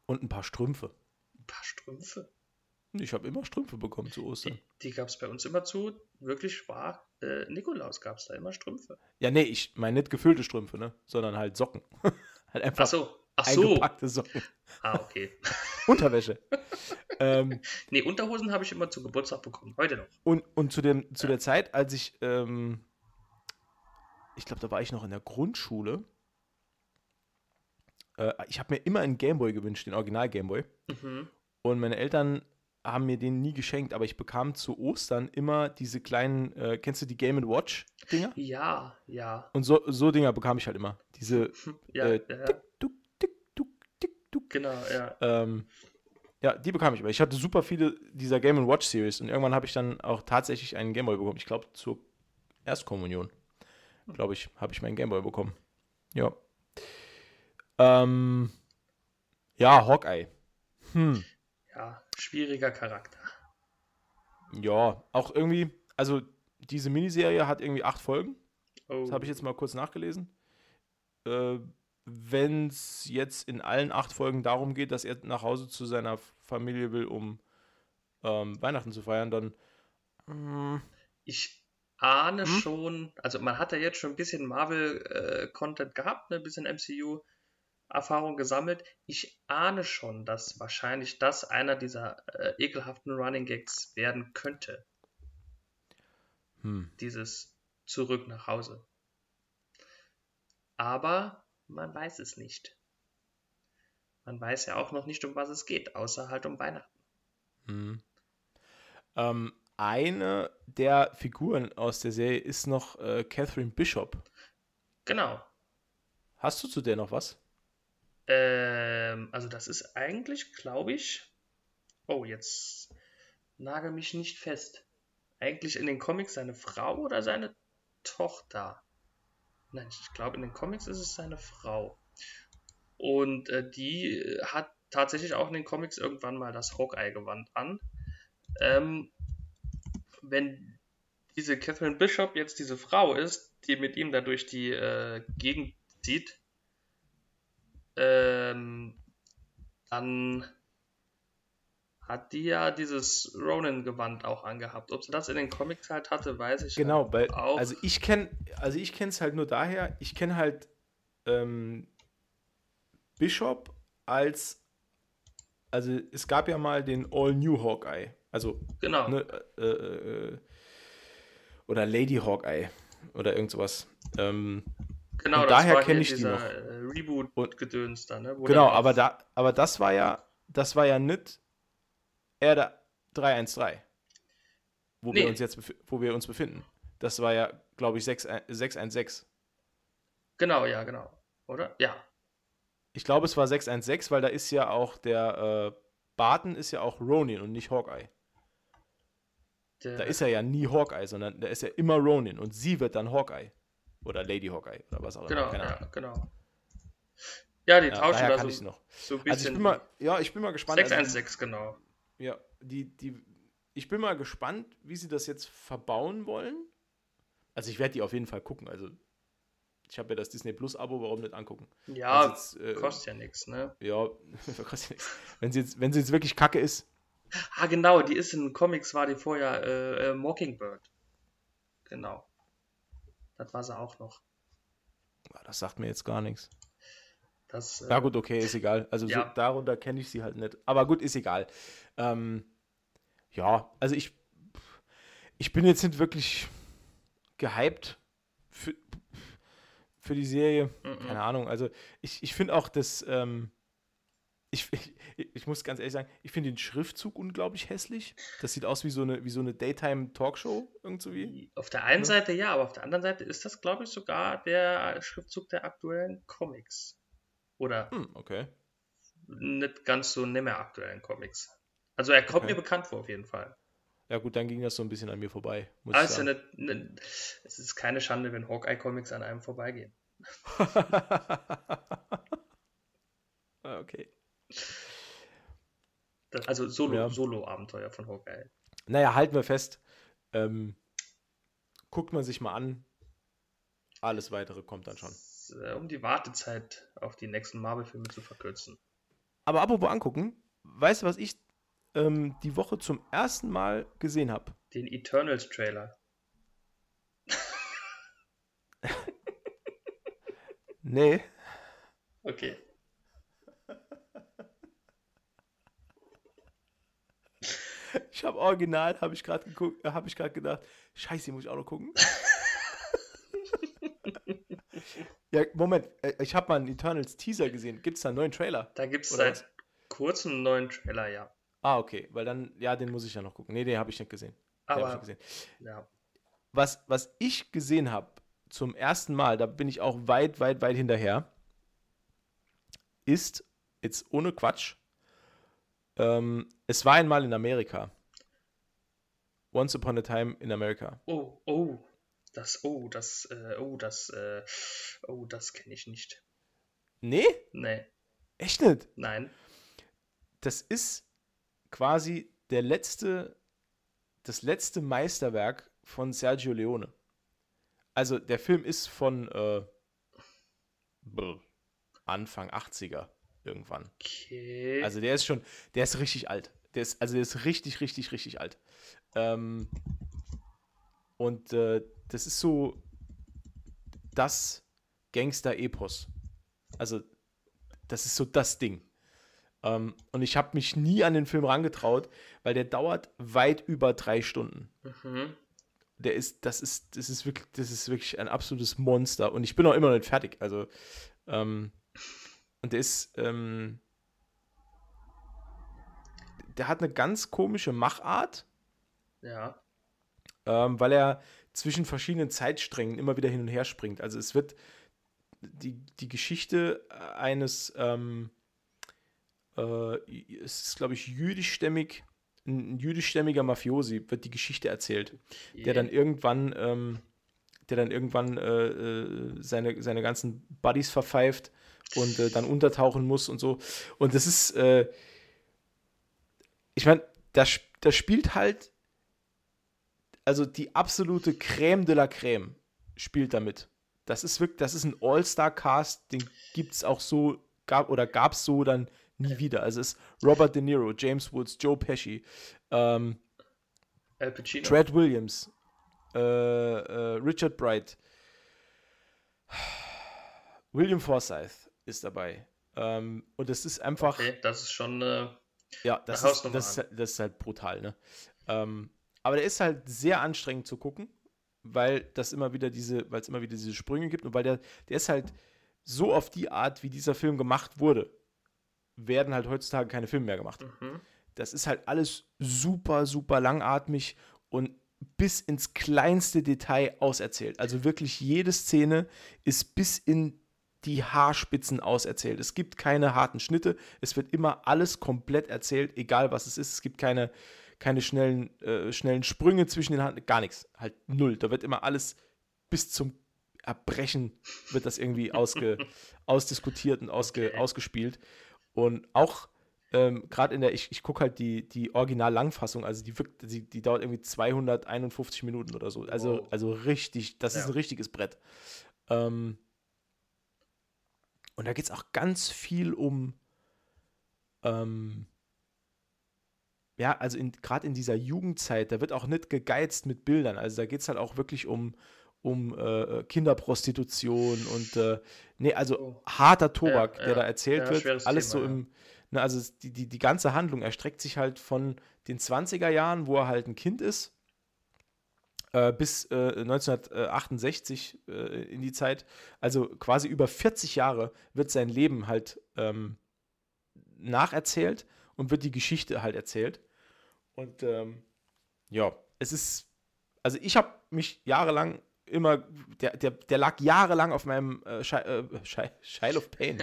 Und ein paar Strümpfe. Ein paar Strümpfe? Ich habe immer Strümpfe bekommen zu Ostern. Die, die gab es bei uns immer zu, wirklich wahr. Äh, Nikolaus gab es da immer Strümpfe. Ja, nee, ich meine nicht gefüllte Strümpfe, ne? Sondern halt Socken. halt einfach Ach so. Ach so. Socken. Ah, okay. Unterwäsche. ähm, nee, Unterhosen habe ich immer zu Geburtstag bekommen. Heute noch. Und, und zu, dem, zu ja. der Zeit, als ich, ähm, ich glaube, da war ich noch in der Grundschule. Äh, ich habe mir immer einen Gameboy gewünscht, den Original Gameboy. Mhm. Und meine Eltern haben mir den nie geschenkt, aber ich bekam zu Ostern immer diese kleinen, äh, kennst du die Game Watch Dinger? Ja, ja. Und so, so Dinger bekam ich halt immer. Diese ja, äh, ja. Tick, tuck, tick, tuck, tick, tuck. Genau, ja. Ähm, ja, die bekam ich immer. Ich hatte super viele dieser Game Watch Series und irgendwann habe ich dann auch tatsächlich einen Gameboy bekommen. Ich glaube zur Erstkommunion, glaube ich, habe ich meinen Gameboy bekommen. Ja. Ähm, ja, Hawkeye. Hm ja, schwieriger Charakter. Ja, auch irgendwie, also diese Miniserie hat irgendwie acht Folgen. Oh. Das habe ich jetzt mal kurz nachgelesen. Äh, Wenn es jetzt in allen acht Folgen darum geht, dass er nach Hause zu seiner Familie will, um ähm, Weihnachten zu feiern, dann. Mm, ich ahne hm? schon, also man hat ja jetzt schon ein bisschen Marvel-Content äh, gehabt, ne, ein bisschen MCU. Erfahrung gesammelt. Ich ahne schon, dass wahrscheinlich das einer dieser äh, ekelhaften Running Gags werden könnte. Hm. Dieses Zurück nach Hause. Aber man weiß es nicht. Man weiß ja auch noch nicht, um was es geht, außer halt um Weihnachten. Hm. Ähm, eine der Figuren aus der Serie ist noch äh, Catherine Bishop. Genau. Hast du zu der noch was? Ähm, also das ist eigentlich, glaube ich. Oh, jetzt nagel mich nicht fest. Eigentlich in den Comics seine Frau oder seine Tochter? Nein, ich glaube, in den Comics ist es seine Frau. Und äh, die hat tatsächlich auch in den Comics irgendwann mal das Hawkeye-Gewand an. Ähm, wenn diese Catherine Bishop jetzt diese Frau ist, die mit ihm da durch die äh, Gegend zieht, ähm, dann hat die ja dieses Ronin-Gewand auch angehabt. Ob sie das in den Comics halt hatte, weiß ich genau, halt weil, auch. Also ich kenne, also ich kenne es halt nur daher, ich kenne halt ähm, Bishop als, also es gab ja mal den All-New Hawkeye. Also, genau. Ne, äh, äh, oder Lady Hawkeye oder irgend sowas. Ähm, Genau, und daher kenne ich die noch. Äh, Reboot-Gedöns da, ne? Genau, aber, da, aber das war ja, das war ja nicht Erde 313, wo nee. wir uns jetzt wo wir uns befinden. Das war ja, glaube ich, 6, 616. Genau, ja, genau. Oder? Ja. Ich glaube, es war 616, weil da ist ja auch der äh, Barton ist ja auch Ronin und nicht Hawkeye. Der da ist er ja nie Hawkeye, sondern da ist er immer Ronin und sie wird dann Hawkeye. Oder Lady Hawkeye oder was auch immer. Genau, ja, genau. Ja, die ja, tauschen da so, noch. so ein. Also ich bin mal, ja, ich bin mal gespannt. 616, also, genau. Ja, die, die, ich bin mal gespannt, wie sie das jetzt verbauen wollen. Also ich werde die auf jeden Fall gucken. Also ich habe ja das Disney Plus Abo, warum nicht angucken? Ja, jetzt, äh, kostet ja nichts, ne? Ja, kostet ja nichts. Wenn sie, jetzt, wenn sie jetzt wirklich kacke ist. Ah, genau, die ist in Comics, war die vorher äh, äh, Mockingbird. Genau. Das war sie auch noch. Das sagt mir jetzt gar nichts. Das, äh, ja, gut, okay, ist egal. Also ja. so, darunter kenne ich sie halt nicht. Aber gut, ist egal. Ähm, ja, also ich, ich bin jetzt nicht wirklich gehypt für, für die Serie. Mhm. Keine Ahnung. Also ich, ich finde auch, dass ähm, ich, ich, ich muss ganz ehrlich sagen, ich finde den Schriftzug unglaublich hässlich. Das sieht aus wie so eine, wie so eine Daytime-Talkshow irgendwie. Auf der einen ja. Seite ja, aber auf der anderen Seite ist das, glaube ich, sogar der Schriftzug der aktuellen Comics. Oder hm, okay. nicht ganz so nicht mehr aktuellen Comics. Also er kommt okay. mir bekannt vor, auf jeden Fall. Ja gut, dann ging das so ein bisschen an mir vorbei. Ja nicht, nicht, es ist keine Schande, wenn Hawkeye-Comics an einem vorbeigehen. Ah, okay. Also Solo, ja. Solo-Abenteuer von Hawkeye. Naja, halten wir fest. Ähm, guckt man sich mal an. Alles weitere kommt dann schon. Äh, um die Wartezeit auf die nächsten Marvel-Filme zu verkürzen. Aber apropos angucken, weißt du, was ich ähm, die Woche zum ersten Mal gesehen habe? Den Eternals-Trailer. nee. Okay. Ich habe original, habe ich gerade geguckt, äh, habe ich gerade gedacht, scheiße, muss ich auch noch gucken. ja, Moment, äh, ich habe mal einen Eternals Teaser gesehen. Gibt es da einen neuen Trailer? Da gibt es seit kurzem einen neuen Trailer, ja. Ah, okay, weil dann, ja, den muss ich ja noch gucken. Nee, den habe ich nicht gesehen. Aber, nicht gesehen. Ja. Was, was ich gesehen habe zum ersten Mal, da bin ich auch weit, weit, weit hinterher, ist, jetzt ohne Quatsch, ähm, es war einmal in Amerika. Once Upon a Time in America. Oh, oh, das, oh, das, äh, oh, das, äh, oh, das kenne ich nicht. Nee? Nee. Echt nicht? Nein. Das ist quasi der letzte, das letzte Meisterwerk von Sergio Leone. Also der Film ist von äh, Anfang 80er irgendwann. Okay. Also der ist schon, der ist richtig alt. Der ist, also der ist richtig, richtig, richtig alt. Ähm, und äh, das ist so das Gangster-Epos. Also das ist so das Ding. Ähm, und ich habe mich nie an den Film rangetraut, weil der dauert weit über drei Stunden. Mhm. Der ist, das ist, das ist wirklich, das ist wirklich ein absolutes Monster. Und ich bin auch immer noch nicht fertig. Also, ähm, und der ist, ähm, der hat eine ganz komische Machart. Ja. Ähm, weil er zwischen verschiedenen Zeitsträngen immer wieder hin und her springt. Also es wird die, die Geschichte eines, ähm, äh, es ist, glaube ich, jüdischstämmig, ein jüdischstämmiger Mafiosi, wird die Geschichte erzählt, yeah. der dann irgendwann, ähm, der dann irgendwann äh, äh, seine, seine ganzen Buddies verpfeift und äh, dann untertauchen muss und so. Und das ist, äh, ich meine, das, das spielt halt, also die absolute Crème de la Crème spielt damit. Das ist wirklich, das ist ein All-Star-Cast, den gibt es auch so, gab oder gab es so dann nie wieder. Also es ist Robert De Niro, James Woods, Joe Pesci, ähm, Al Pacino. Tread Williams, äh, äh, Richard Bright, William Forsythe, ist dabei. Ähm, und es ist einfach. Okay, das ist schon. Äh, ja, das ist, das, ist, das ist halt brutal, ne? Ähm, aber der ist halt sehr anstrengend zu gucken, weil das immer wieder diese, weil es immer wieder diese Sprünge gibt und weil der, der ist halt so auf die Art, wie dieser Film gemacht wurde, werden halt heutzutage keine Filme mehr gemacht. Mhm. Das ist halt alles super, super langatmig und bis ins kleinste Detail auserzählt. Also wirklich jede Szene ist bis in die Haarspitzen auserzählt. Es gibt keine harten Schnitte. Es wird immer alles komplett erzählt, egal was es ist. Es gibt keine, keine schnellen, äh, schnellen Sprünge zwischen den Haaren, gar nichts. Halt null. Da wird immer alles bis zum Erbrechen wird das irgendwie ausge, ausdiskutiert und ausge, okay. ausgespielt. Und auch ähm, gerade in der, ich, ich gucke halt die, die Original-Langfassung, also die, die, die dauert irgendwie 251 Minuten oder so. Also, wow. also richtig, das ja. ist ein richtiges Brett. Ähm, und da geht es auch ganz viel um, ähm, ja, also gerade in dieser Jugendzeit, da wird auch nicht gegeizt mit Bildern. Also da geht es halt auch wirklich um, um äh, Kinderprostitution und äh, nee, also oh. harter Tobak, ja, der ja. da erzählt ja, wird. Alles Thema, so im, ne, also die, die, die ganze Handlung erstreckt sich halt von den 20er Jahren, wo er halt ein Kind ist, äh, bis äh, 1968 äh, in die Zeit, also quasi über 40 Jahre wird sein Leben halt ähm, nacherzählt und wird die Geschichte halt erzählt. Und ähm, ja, es ist, also ich habe mich jahrelang immer, der, der, der lag jahrelang auf meinem äh, Shi äh, Shile of Pain.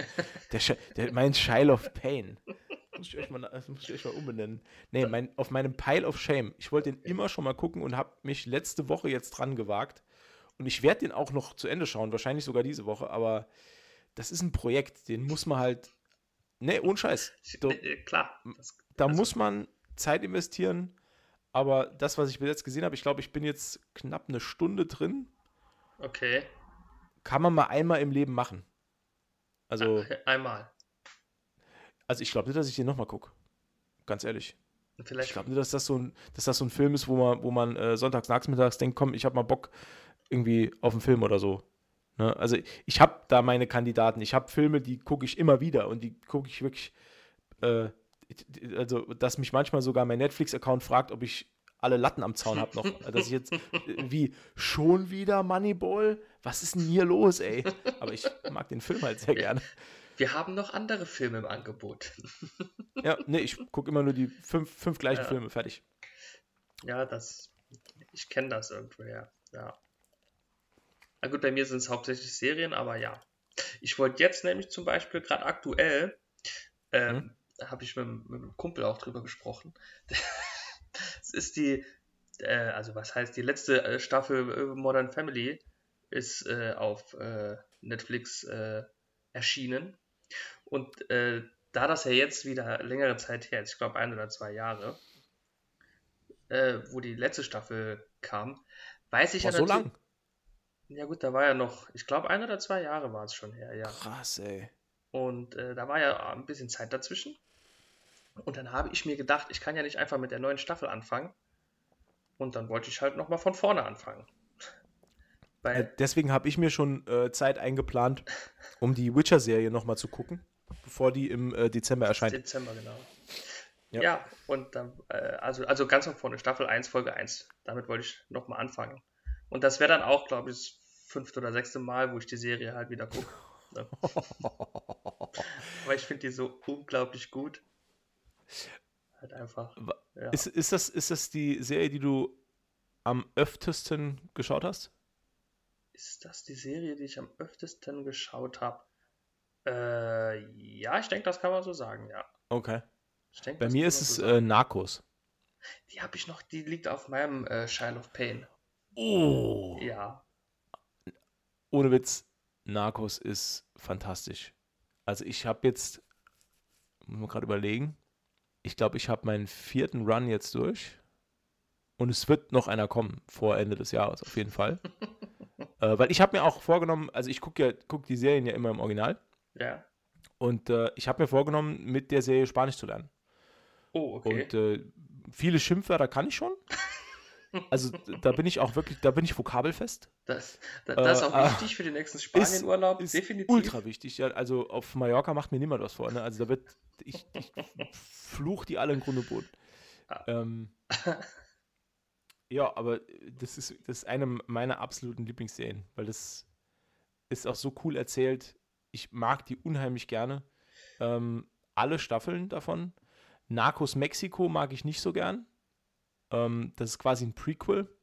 Der, der mein Shile of Pain. Muss ich euch mal, das muss ich euch mal umbenennen. Nee, mein, auf meinem Pile of Shame. Ich wollte den immer schon mal gucken und habe mich letzte Woche jetzt dran gewagt. Und ich werde den auch noch zu Ende schauen, wahrscheinlich sogar diese Woche, aber das ist ein Projekt, den muss man halt. Nee, ohne Scheiß. Du, Klar. Das, da also, muss man Zeit investieren. Aber das, was ich bis jetzt gesehen habe, ich glaube, ich bin jetzt knapp eine Stunde drin. Okay. Kann man mal einmal im Leben machen. Also. Einmal. Also ich glaube nicht, dass ich den nochmal gucke. Ganz ehrlich. Vielleicht. Ich glaube nicht, dass das, so ein, dass das so ein Film ist, wo man, wo man äh, sonntags nachmittags denkt, komm, ich habe mal Bock irgendwie auf einen Film oder so. Ne? Also ich habe da meine Kandidaten. Ich habe Filme, die gucke ich immer wieder und die gucke ich wirklich. Äh, also, dass mich manchmal sogar mein Netflix-Account fragt, ob ich alle Latten am Zaun habe noch. Dass ich jetzt wie schon wieder Moneyball? Was ist denn hier los, ey? Aber ich mag den Film halt sehr gerne. Wir haben noch andere Filme im Angebot. ja, nee, ich gucke immer nur die fünf, fünf gleichen ja. Filme, fertig. Ja, das. Ich kenne das irgendwoher, ja. Na gut, bei mir sind es hauptsächlich Serien, aber ja. Ich wollte jetzt nämlich zum Beispiel gerade aktuell, ähm, mhm. da habe ich mit, mit einem Kumpel auch drüber gesprochen. Es ist die, äh, also was heißt, die letzte äh, Staffel äh, Modern Family ist äh, auf äh, Netflix äh, erschienen. Und äh, da das ja jetzt wieder längere Zeit her ist, ich glaube ein oder zwei Jahre, äh, wo die letzte Staffel kam, weiß ich War ja so lang? Ja gut, da war ja noch, ich glaube ein oder zwei Jahre war es schon her, ja. Krass, ey. Und äh, da war ja ein bisschen Zeit dazwischen. Und dann habe ich mir gedacht, ich kann ja nicht einfach mit der neuen Staffel anfangen. Und dann wollte ich halt nochmal von vorne anfangen. Weil äh, Deswegen habe ich mir schon äh, Zeit eingeplant, um die Witcher-Serie nochmal zu gucken, bevor die im äh, Dezember erscheint. Dezember, genau. Ja, ja und dann, äh, also, also ganz von vorne, Staffel 1, Folge 1. Damit wollte ich nochmal anfangen. Und das wäre dann auch, glaube ich, das fünfte oder sechste Mal, wo ich die Serie halt wieder gucke. Ne? Aber ich finde die so unglaublich gut. Halt einfach. Ja. Ist, ist, das, ist das die Serie, die du am öftesten geschaut hast? Ist das die Serie, die ich am öftesten geschaut habe? Äh, ja, ich denke, das kann man so sagen, ja. Okay. Denk, Bei mir ist es so äh, Narcos. Die habe ich noch, die liegt auf meinem äh, Shine of Pain. Oh. Ja. Ohne Witz, Narcos ist fantastisch. Also ich habe jetzt, muss man gerade überlegen, ich glaube, ich habe meinen vierten Run jetzt durch. Und es wird noch einer kommen vor Ende des Jahres, auf jeden Fall. äh, weil ich habe mir auch vorgenommen, also ich gucke ja, guck die Serien ja immer im Original. Ja. Und äh, ich habe mir vorgenommen, mit der Serie Spanisch zu lernen. Oh, okay. Und äh, viele Schimpfwörter kann ich schon. Also da bin ich auch wirklich, da bin ich vokabelfest. Das, das, das ist auch äh, wichtig für den nächsten Spanienurlaub, ist, definitiv. Ultra wichtig, ja. Also auf Mallorca macht mir niemand was vor. Ne? Also da wird, ich, ich fluch die alle im Grunde Boden. Ah. Ähm, ja, aber das ist, das ist eine meiner absoluten Lieblingsserien, weil das ist auch so cool erzählt. Ich mag die unheimlich gerne. Ähm, alle Staffeln davon. Narcos Mexiko mag ich nicht so gern. Ähm, das ist quasi ein Prequel.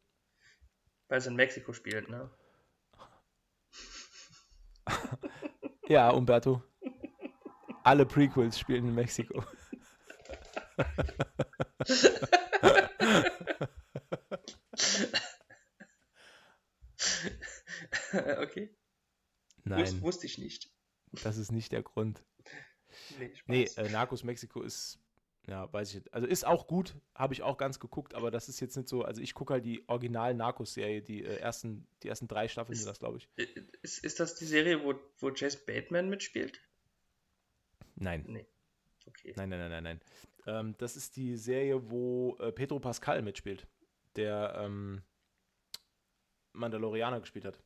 Weil es in Mexiko spielt, ne? ja, Umberto. Alle Prequels spielen in Mexiko. okay. Nein. Wus wusste ich nicht. Das ist nicht der Grund. Nee, nee äh, Narcos Mexiko ist ja, weiß ich nicht. Also ist auch gut, habe ich auch ganz geguckt, aber das ist jetzt nicht so. Also ich gucke halt die original Narcos-Serie, die äh, ersten, die ersten drei Staffeln sind das, glaube ich. Ist, ist das die Serie, wo, wo Jess Bateman mitspielt? Nein. Nee. Okay. Nein, nein, nein, nein, nein. Ähm, das ist die Serie, wo äh, Pedro Pascal mitspielt, der ähm, Mandalorianer gespielt hat.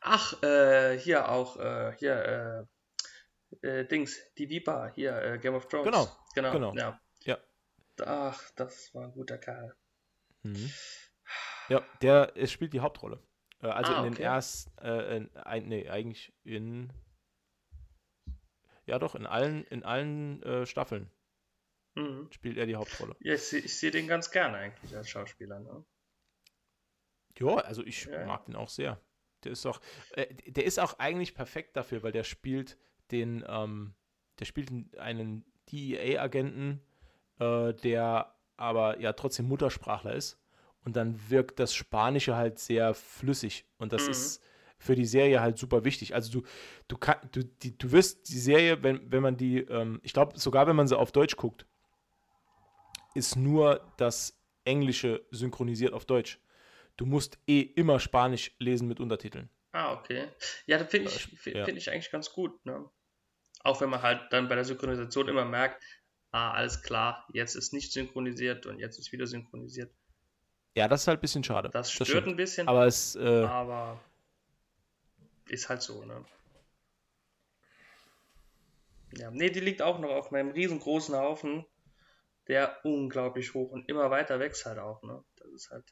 Ach, äh, hier auch, äh, hier, äh, äh, Dings, die Viper, hier, äh, Game of Thrones. Genau, Genau, genau. Ja. ja. Ach, das war ein guter Kerl. Mhm. Ja, der es spielt die Hauptrolle. Äh, also ah, in den ersten, äh, in, nee, eigentlich in, Ja, doch, in allen, in allen Staffeln mhm. spielt er die Hauptrolle. Ja, ich, ich sehe den ganz gerne eigentlich als Schauspieler. Ne? Ja, also ich ja. mag den auch sehr. Der ist auch, äh, der ist auch eigentlich perfekt dafür, weil der spielt den, ähm, der spielt einen DEA-Agenten, äh, der aber ja trotzdem Muttersprachler ist. Und dann wirkt das Spanische halt sehr flüssig. Und das mhm. ist für die Serie halt super wichtig. Also du, du, kann, du, die, du wirst die Serie, wenn, wenn man die, ähm, ich glaube, sogar wenn man sie auf Deutsch guckt, ist nur das Englische synchronisiert auf Deutsch. Du musst eh immer Spanisch lesen mit Untertiteln. Ah, okay. Ja, das finde ich, find, ja. ich eigentlich ganz gut. Ne? Auch wenn man halt dann bei der Synchronisation immer merkt, ah, alles klar, jetzt ist nicht synchronisiert und jetzt ist wieder synchronisiert. Ja, das ist halt ein bisschen schade. Das stört das ein bisschen. Aber es. Äh, aber ist halt so, ne? Ja, nee, die liegt auch noch auf meinem riesengroßen Haufen, der unglaublich hoch und immer weiter wächst halt auch, ne? Das ist halt.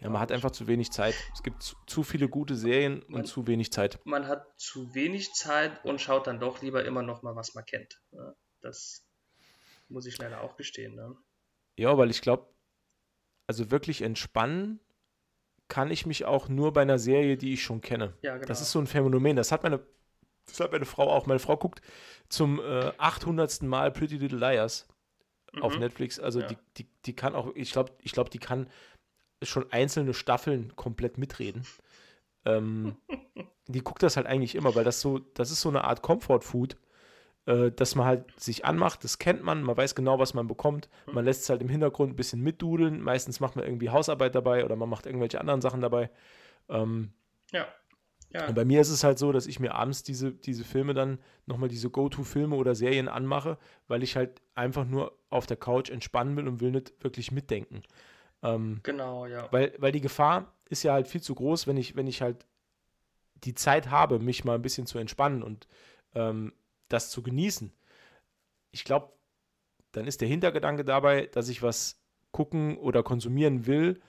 Ja, man hat einfach zu wenig Zeit. Es gibt zu, zu viele gute Serien man, und zu wenig Zeit. Man hat zu wenig Zeit und schaut dann doch lieber immer noch mal, was man kennt. Ne? Das muss ich leider auch gestehen. Ne? Ja, weil ich glaube, also wirklich entspannen kann ich mich auch nur bei einer Serie, die ich schon kenne. Ja, genau. Das ist so ein Phänomen. Das hat meine, das hat meine Frau auch. Meine Frau guckt zum äh, 800. Mal Pretty Little Liars mhm. auf Netflix. Also ja. die, die, die kann auch, ich glaube, ich glaub, die kann schon einzelne Staffeln komplett mitreden. ähm, die guckt das halt eigentlich immer, weil das so, das ist so eine Art Comfort Food äh, dass man halt sich anmacht, das kennt man, man weiß genau, was man bekommt. Mhm. Man lässt es halt im Hintergrund ein bisschen mitdudeln. Meistens macht man irgendwie Hausarbeit dabei oder man macht irgendwelche anderen Sachen dabei. Ähm, ja. ja. Und bei mir ist es halt so, dass ich mir abends diese, diese Filme dann nochmal diese Go-To-Filme oder Serien anmache, weil ich halt einfach nur auf der Couch entspannen will und will nicht wirklich mitdenken. Ähm, genau, ja. Weil, weil die Gefahr ist ja halt viel zu groß, wenn ich, wenn ich halt die Zeit habe, mich mal ein bisschen zu entspannen und ähm, das zu genießen. Ich glaube, dann ist der Hintergedanke dabei, dass ich was gucken oder konsumieren will,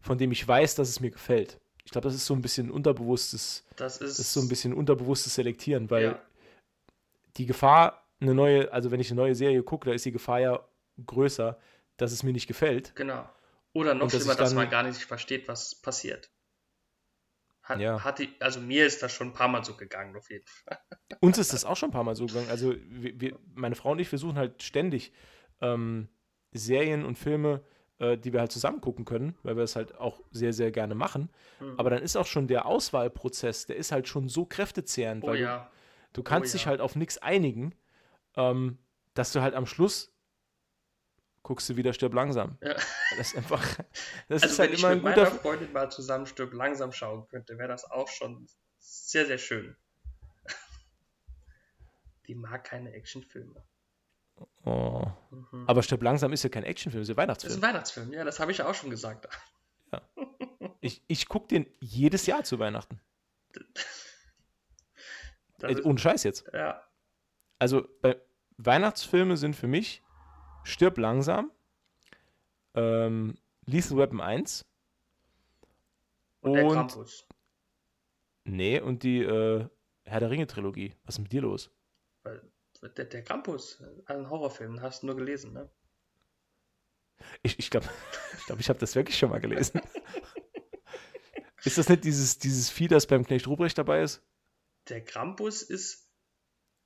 von dem ich weiß, dass es mir gefällt. Ich glaube, das ist so ein bisschen unterbewusstes, das ist, das ist so ein bisschen unterbewusstes Selektieren, weil ja. die Gefahr, eine neue, also wenn ich eine neue Serie gucke, da ist die Gefahr ja größer, dass es mir nicht gefällt. Genau. Oder noch schlimmer, dass man gar nicht versteht, was passiert. Hat, ja. hat die, also mir ist das schon ein paar Mal so gegangen, auf jeden Fall. Uns ist das auch schon ein paar Mal so gegangen. Also wir, wir, meine Frau und ich versuchen halt ständig ähm, Serien und Filme, äh, die wir halt zusammen gucken können, weil wir es halt auch sehr, sehr gerne machen. Mhm. Aber dann ist auch schon der Auswahlprozess, der ist halt schon so kräftezehrend, oh, weil ja. du, du kannst oh, dich ja. halt auf nichts einigen, ähm, dass du halt am Schluss guckst du wieder Stirb langsam. Ja. Das ist einfach, das also ist halt immer ein guter. Wenn ich mit meiner Freundin mal zusammen Stirb langsam schauen könnte, wäre das auch schon sehr, sehr schön. Die mag keine Actionfilme. Oh. Mhm. Aber Stirb langsam ist ja kein Actionfilm, ist ja Weihnachtsfilm. Das ist ein Weihnachtsfilm, ja, das habe ich auch schon gesagt. Ja. Ich, ich gucke den jedes Jahr zu Weihnachten. Äh, ohne Scheiß jetzt. Ja. Also, bei Weihnachtsfilme sind für mich Stirb langsam, ähm, Lethal Weapon 1 und, und der Krampus. Nee, und die äh, Herr der Ringe Trilogie. Was ist mit dir los? Der, der Krampus, ein Horrorfilm, hast du nur gelesen, ne? Ich, ich glaube, ich, glaub, ich habe das wirklich schon mal gelesen. ist das nicht dieses, dieses Vieh, das beim Knecht Ruprecht dabei ist? Der Krampus ist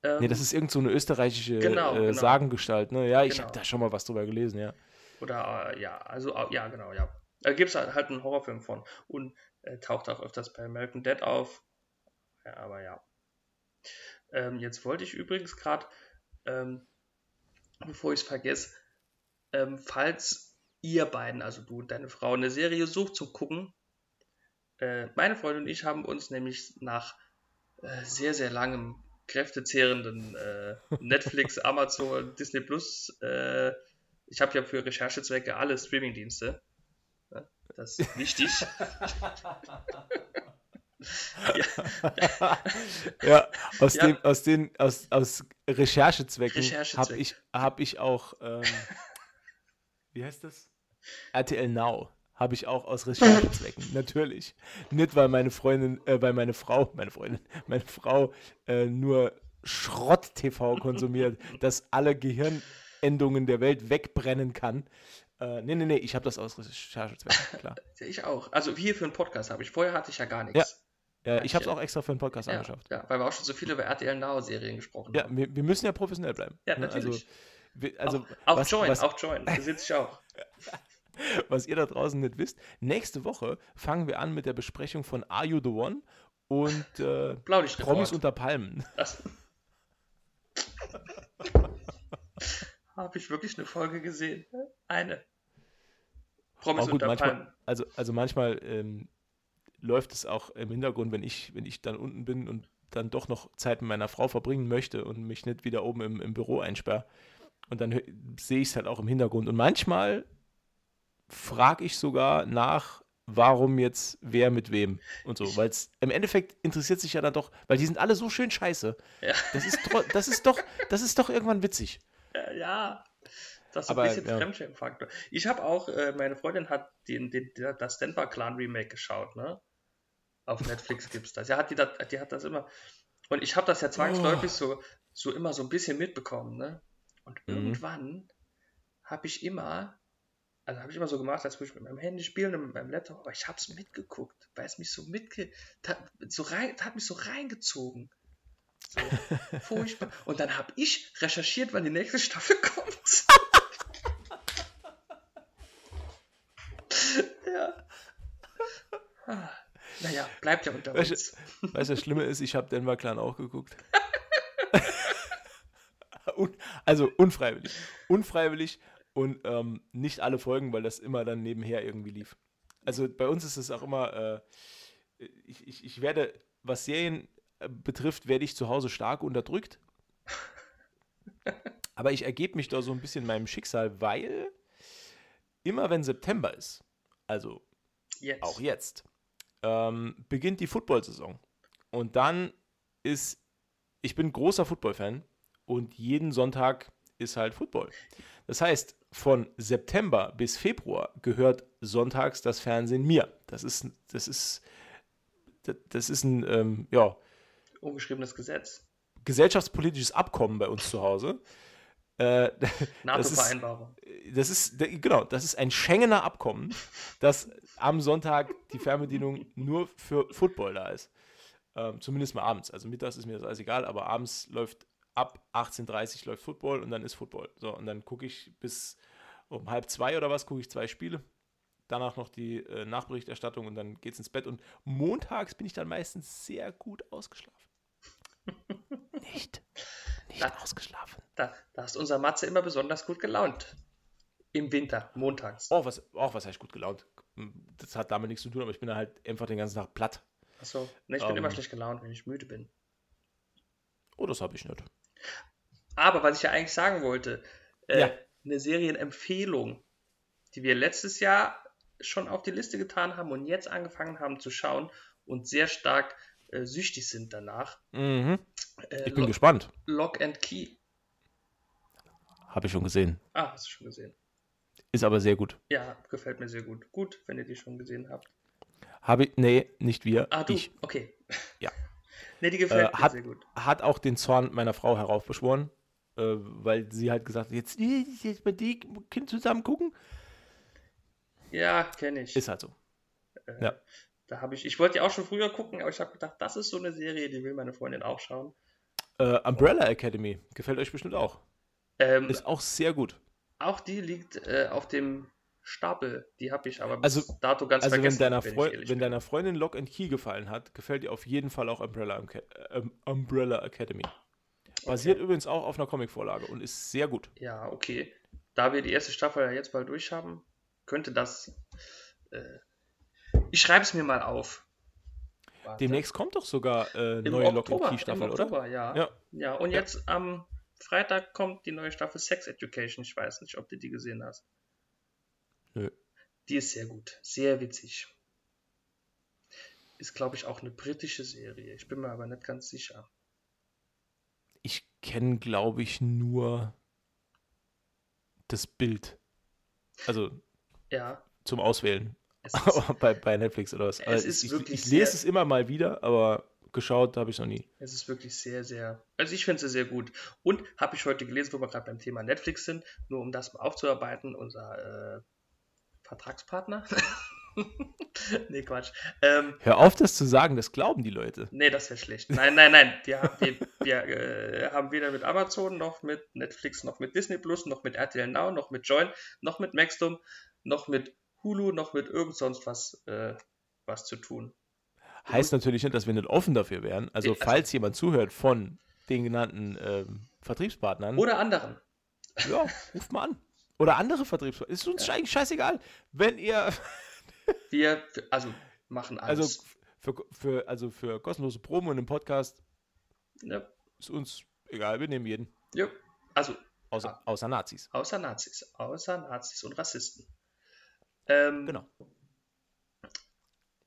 ähm, nee, das ist irgend so eine österreichische genau, äh, genau. Sagengestalt, ne? Ja, ich genau. habe da schon mal was drüber gelesen, ja. Oder, äh, ja, also, ja, genau, ja. Da gibt es halt, halt einen Horrorfilm von und äh, taucht auch öfters bei American Dead auf. Ja, aber ja. Ähm, jetzt wollte ich übrigens gerade, ähm, bevor ich es vergesse, ähm, falls ihr beiden, also du und deine Frau, eine Serie sucht zum Gucken, äh, meine Freundin und ich haben uns nämlich nach äh, sehr, sehr langem kräftezehrenden äh, Netflix, Amazon, Disney Plus. Äh, ich habe ja für Recherchezwecke alle Streamingdienste. Ja, das ist wichtig. ja. ja, aus, ja. Dem, aus, den, aus, aus Recherchezwecken, Recherchezweck. habe ich, hab ich auch, ähm, wie heißt das? RTL Now habe ich auch aus Recherchezwecken, natürlich. Nicht, weil meine Freundin, äh, weil meine Frau, meine Freundin, meine Frau äh, nur Schrott-TV konsumiert, das alle Gehirnendungen der Welt wegbrennen kann. Äh, nee, nee, nee, ich habe das aus Recherchezwecken, klar. ich auch. Also hier für einen Podcast habe ich. Vorher hatte ich ja gar nichts. Ja, ja ich habe es auch extra für einen Podcast ja, angeschafft. Ja, weil wir auch schon so viele über RTL Now-Serien gesprochen ja, haben. Ja, wir, wir, müssen ja professionell bleiben. Ja, ne? natürlich. Also, wir, also, auch, auch was, Join, was, auch Join. Da sitze ich auch. Was ihr da draußen nicht wisst, nächste Woche fangen wir an mit der Besprechung von Are You the One und äh, Promis unter Palmen. Habe ich wirklich eine Folge gesehen? Eine. Promis gut, unter manchmal, Palmen. Also, also manchmal ähm, läuft es auch im Hintergrund, wenn ich, wenn ich dann unten bin und dann doch noch Zeit mit meiner Frau verbringen möchte und mich nicht wieder oben im, im Büro einsperre. Und dann sehe ich es halt auch im Hintergrund. Und manchmal frage ich sogar nach, warum jetzt wer mit wem und so. Weil es im Endeffekt interessiert sich ja dann doch, weil die sind alle so schön scheiße. Ja. Das, ist, das, ist doch, das ist doch irgendwann witzig. Ja, ja. Das ist Aber, ein bisschen ja. Fremdschämfaktor. Ich habe auch, äh, meine Freundin hat den, den, das Denver Clan Remake geschaut, ne? Auf Netflix gibt es das. Ja, hat die, das, die hat das immer. Und ich habe das ja zwangsläufig oh. so, so immer so ein bisschen mitbekommen, ne? Und mhm. irgendwann habe ich immer also habe ich immer so gemacht, als würde ich mit meinem Handy spielen und mit meinem Laptop, aber ich habe es mitgeguckt, weil es mich so mitge... So rein, hat mich so reingezogen. So, furchtbar. Und dann habe ich recherchiert, wann die nächste Staffel kommt. ja. Ah, naja, bleibt ja unter uns. Weißt du, das Schlimme ist, ich habe Denver Clan auch geguckt. also unfreiwillig. Unfreiwillig und ähm, nicht alle Folgen, weil das immer dann nebenher irgendwie lief. Also bei uns ist es auch immer, äh, ich, ich, ich werde, was Serien äh, betrifft, werde ich zu Hause stark unterdrückt. Aber ich ergebe mich da so ein bisschen meinem Schicksal, weil immer wenn September ist, also jetzt. auch jetzt, ähm, beginnt die Football-Saison. Und dann ist, ich bin großer Football-Fan und jeden Sonntag ist halt Football. Das heißt, von September bis Februar gehört sonntags das Fernsehen mir. Das ist, das ist, das ist ein, ähm, ja. Ungeschriebenes Gesetz. Gesellschaftspolitisches Abkommen bei uns zu Hause. Äh, NATO-Vereinbarung. Das ist, genau, das ist ein Schengener Abkommen, dass am Sonntag die Fernbedienung nur für Football da ist. Ähm, zumindest mal abends. Also mittags ist mir das alles egal, aber abends läuft ab 18.30 Uhr läuft Football und dann ist Football. So, und dann gucke ich bis um halb zwei oder was, gucke ich zwei Spiele. Danach noch die äh, Nachberichterstattung und dann geht's ins Bett. Und montags bin ich dann meistens sehr gut ausgeschlafen. nicht. Nicht da, ausgeschlafen. Da, da ist unser Matze immer besonders gut gelaunt. Im Winter, montags. Oh, was, oh, was heißt gut gelaunt? Das hat damit nichts zu tun, aber ich bin halt einfach den ganzen Tag platt. Achso, ne, ich bin ähm, immer schlecht gelaunt, wenn ich müde bin. Oh, das habe ich nicht. Aber was ich ja eigentlich sagen wollte, äh, ja. eine Serienempfehlung, die wir letztes Jahr schon auf die Liste getan haben und jetzt angefangen haben zu schauen und sehr stark äh, süchtig sind danach. Mhm. Äh, ich bin gespannt. Lock and Key. Habe ich schon gesehen. Ah, hast du schon gesehen. Ist aber sehr gut. Ja, gefällt mir sehr gut. Gut, wenn ihr die schon gesehen habt. Habe ich, nee, nicht wir. Ah, du, ich. okay. Ja. Nee, die gefällt äh, hat, mir sehr gut. Hat auch den Zorn meiner Frau heraufbeschworen, äh, weil sie halt gesagt hat, jetzt, jetzt bei die Kind zusammen gucken. Ja, kenne ich. Ist halt so. Äh, ja. Da habe ich, ich wollte ja auch schon früher gucken, aber ich habe gedacht, das ist so eine Serie, die will meine Freundin auch schauen. Äh, Umbrella Academy, gefällt euch bestimmt auch. Ähm, ist auch sehr gut. Auch die liegt äh, auf dem Stapel. Die habe ich aber bis also, dato ganz also vergessen. Wenn, deiner, Freu wenn deiner Freundin Lock and Key gefallen hat, gefällt dir auf jeden Fall auch Umbrella, äh, Umbrella Academy. Basiert okay. übrigens auch auf einer Comicvorlage und ist sehr gut. Ja, okay. Da wir die erste Staffel ja jetzt bald durch haben, könnte das. Äh, ich schreibe es mir mal auf. Warte. Demnächst kommt doch sogar äh, neue Lock and Key Staffel, Oktober, oder? Ja. ja. Ja, und ja. jetzt am Freitag kommt die neue Staffel Sex Education. Ich weiß nicht, ob du die gesehen hast. Nö. Die ist sehr gut, sehr witzig. Ist, glaube ich, auch eine britische Serie. Ich bin mir aber nicht ganz sicher. Ich kenne, glaube ich, nur das Bild. Also ja. zum Auswählen. bei, bei Netflix oder was. Es ist ich, wirklich ich, ich lese es immer mal wieder, aber geschaut habe ich noch nie. Es ist wirklich sehr, sehr. Also ich finde es sehr gut. Und habe ich heute gelesen, wo wir gerade beim Thema Netflix sind, nur um das mal aufzuarbeiten, unser äh, Vertragspartner. nee, Quatsch. Ähm, Hör auf, das zu sagen, das glauben die Leute. nee, das wäre schlecht. Nein, nein, nein. Wir, haben- wir, wir äh, haben weder mit Amazon noch mit Netflix noch mit Disney Plus noch mit RTL Now noch mit Join noch mit Maxdom noch mit Hulu noch mit irgend sonst was, äh, was zu tun. Heißt natürlich nicht, dass wir nicht offen dafür wären. Also, Nee, also- falls jemand zuhört von den genannten ähm, Vertriebspartnern, Oder anderen. ja, ruft mal an. Oder andere Vertriebspartner. Ist uns eigentlich scheißegal. Wenn ihr, Wir, also machen alles. also für, für, also für kostenlose Promo in einem Podcast, ja, ist uns egal, wir nehmen jeden. ja. also Außer, außer Nazis. Außer Nazis. Außer Nazis und Rassisten. Ähm, Genau.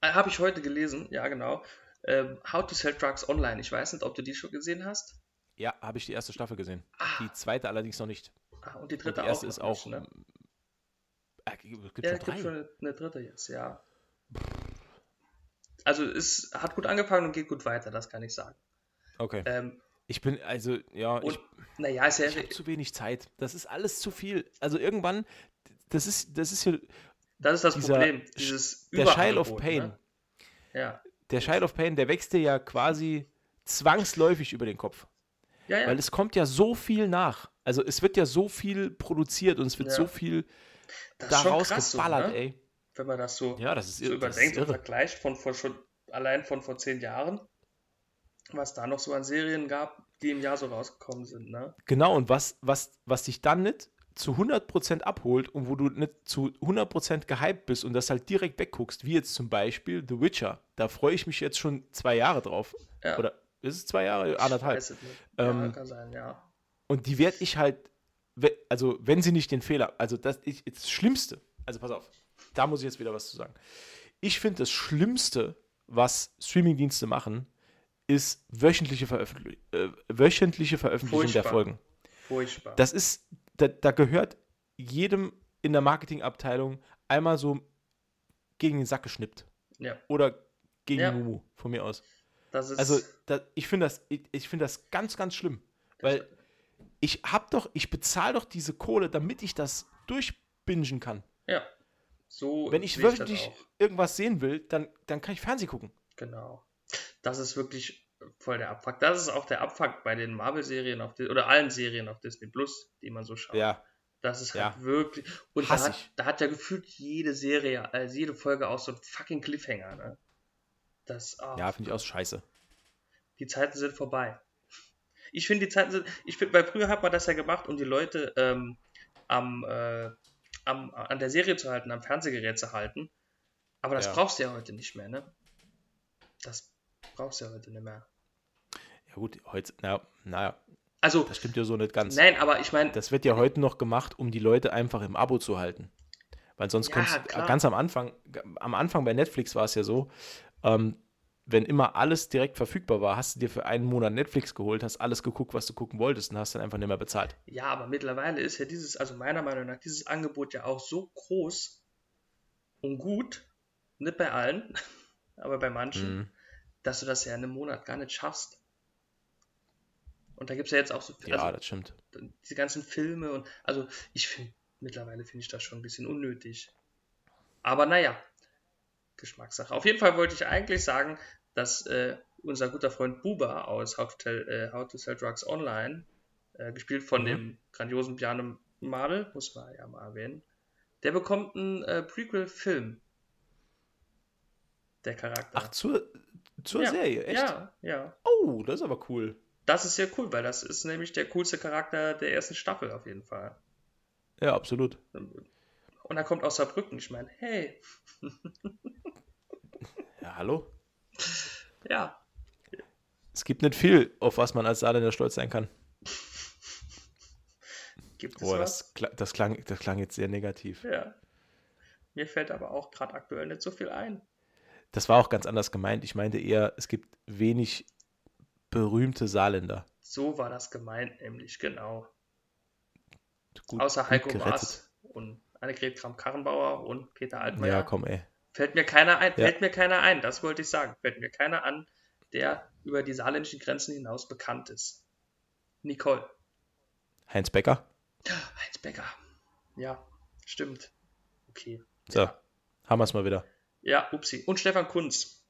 äh, Habe ich heute gelesen, ja genau. Ähm, How to Sell Drugs Online. Ich weiß nicht, ob du die schon gesehen hast. Ja, habe ich die erste Staffel gesehen. Ah, Die zweite allerdings noch nicht. Ah, und die Und dritte die erste auch. ist auch. ne? äh, gibt Ja, schon es gibt schon eine, dritte jetzt, ja. Also es hat gut angefangen und geht gut weiter, das kann ich sagen. Okay. Ähm, Ich bin, also, ja, und ich, naja, ich habe zu wenig Zeit. Das ist alles zu viel. Also irgendwann, das ist, das ist hier das ist das dieser Problem. Dieses der Child of Überangebot, Pain. Ne? Ja. Der Child of Pain, der wächst dir ja quasi zwangsläufig über den Kopf. Ja, ja. Weil es kommt ja so viel nach. Also es wird ja so viel produziert und es wird Ja. so viel ist daraus krass so, geballert, ne? ey. Wenn man das so, Ja, das ist, so das ist überdenkt und irre. vergleicht von vor schon allein von vor zehn Jahren, was da noch so an Serien gab, die im Jahr so rausgekommen sind, ne? Genau, und was, was, was dich dann nicht zu 100% abholt und wo du nicht zu 100% gehypt bist und das halt direkt wegguckst, wie jetzt zum Beispiel The Witcher. Da freue ich mich jetzt schon zwei Jahre drauf. Ja. Oder ist es zwei Jahre? Anderthalb. Weiß es nicht. ja, Ähm, kann sein, ja. Und die werde ich halt, also wenn sie nicht den Fehler, also das ist das Schlimmste, also pass auf, da muss ich jetzt wieder was zu sagen. Ich finde das Schlimmste, was Streamingdienste machen, ist wöchentliche, Veröffentlich äh, wöchentliche Veröffentlichung der Furchtbar. Folgen. Furchtbar. Das ist, da, da gehört jedem in der Marketingabteilung einmal so gegen den Sack geschnippt. ja, Oder gegen Ja. Mumu, von mir aus. Also da, ich finde das, ich, ich finde das ganz, ganz schlimm. Weil ich hab doch, ich bezahle doch diese Kohle, damit ich das durchbingen kann. ja. So Wenn ich wirklich irgendwas sehen will, dann, dann kann ich Fernsehen gucken. Genau. Das ist wirklich voll der Abfuck. Das ist auch der Abfuck bei den Marvel-Serien auf Di- oder allen Serien auf Disney Plus, die man so schaut. Ja, Das ist Ja. halt wirklich. Und da hat, da hat ja gefühlt jede Serie, also jede Folge auch so ein fucking Cliffhanger, ne? Das, ah, ja, finde ich auch scheiße. die Zeiten sind vorbei. Ich finde, die Zeiten sind. Ich finde, weil früher hat man das ja gemacht, um die Leute ähm, am, äh, am, an der Serie zu halten, am Fernsehgerät zu halten. Aber das Ja. brauchst du ja heute nicht mehr, ne? Das brauchst du ja heute nicht mehr. Ja gut, heute, na, naja, Also, das stimmt ja so nicht ganz. nein, aber ich meine, Das wird ja heute noch gemacht, um die Leute einfach im Abo zu halten. Weil sonst Ja, könntest ganz am Anfang, am Anfang bei Netflix war es ja so, ähm, wenn immer alles direkt verfügbar war, hast du dir für einen Monat Netflix geholt, hast alles geguckt, was du gucken wolltest und hast dann einfach nicht mehr bezahlt. ja, aber mittlerweile ist ja dieses, also meiner Meinung nach, dieses Angebot ja auch so groß und gut, nicht bei allen, aber bei manchen, Mhm. dass du das ja in einem Monat gar nicht schaffst. Und da gibt es ja jetzt auch so Ja, also, das stimmt. diese ganzen Filme und also ich finde, mittlerweile finde ich das schon ein bisschen unnötig. Aber naja, Geschmackssache. Auf jeden Fall wollte ich eigentlich sagen, dass äh, unser guter Freund Buba aus How to, Tell, äh, How to Sell Drugs Online, äh, gespielt von Mhm. dem grandiosen Bjarne Madel, muss man ja mal erwähnen, der bekommt einen äh, Prequel-Film. Der Charakter. Ach, zur, zur ja, Serie, echt? Ja, ja. Oh, das ist aber cool. Das ist sehr cool, weil das ist nämlich der coolste Charakter der ersten Staffel auf jeden Fall. Ja, absolut. Und er kommt aus Saarbrücken. Ich meine, hey, Ja, hallo? ja, Es gibt nicht viel, auf was man als Saarländer stolz sein kann. gibt es Oh, was? das, das, klang, das klang jetzt sehr negativ. Ja. Mir fällt aber auch gerade aktuell nicht so viel ein. Das war auch ganz anders gemeint. Ich meinte eher, es gibt wenig berühmte Saarländer. So war das gemeint, nämlich, genau. Gut, Außer Heiko gerettet. Maas und Annegret Kramp-Karrenbauer und Peter Altmaier. Ja, komm, ey. Fällt mir keiner ein, Ja. fällt mir keiner ein, das wollte ich sagen. Fällt mir keiner an, der über die saarländischen Grenzen hinaus bekannt ist? Nicole. Heinz Becker. Heinz Becker. Ja, stimmt. Okay. So, Ja, haben wir es mal wieder. ja upsi. Und Stefan Kunz.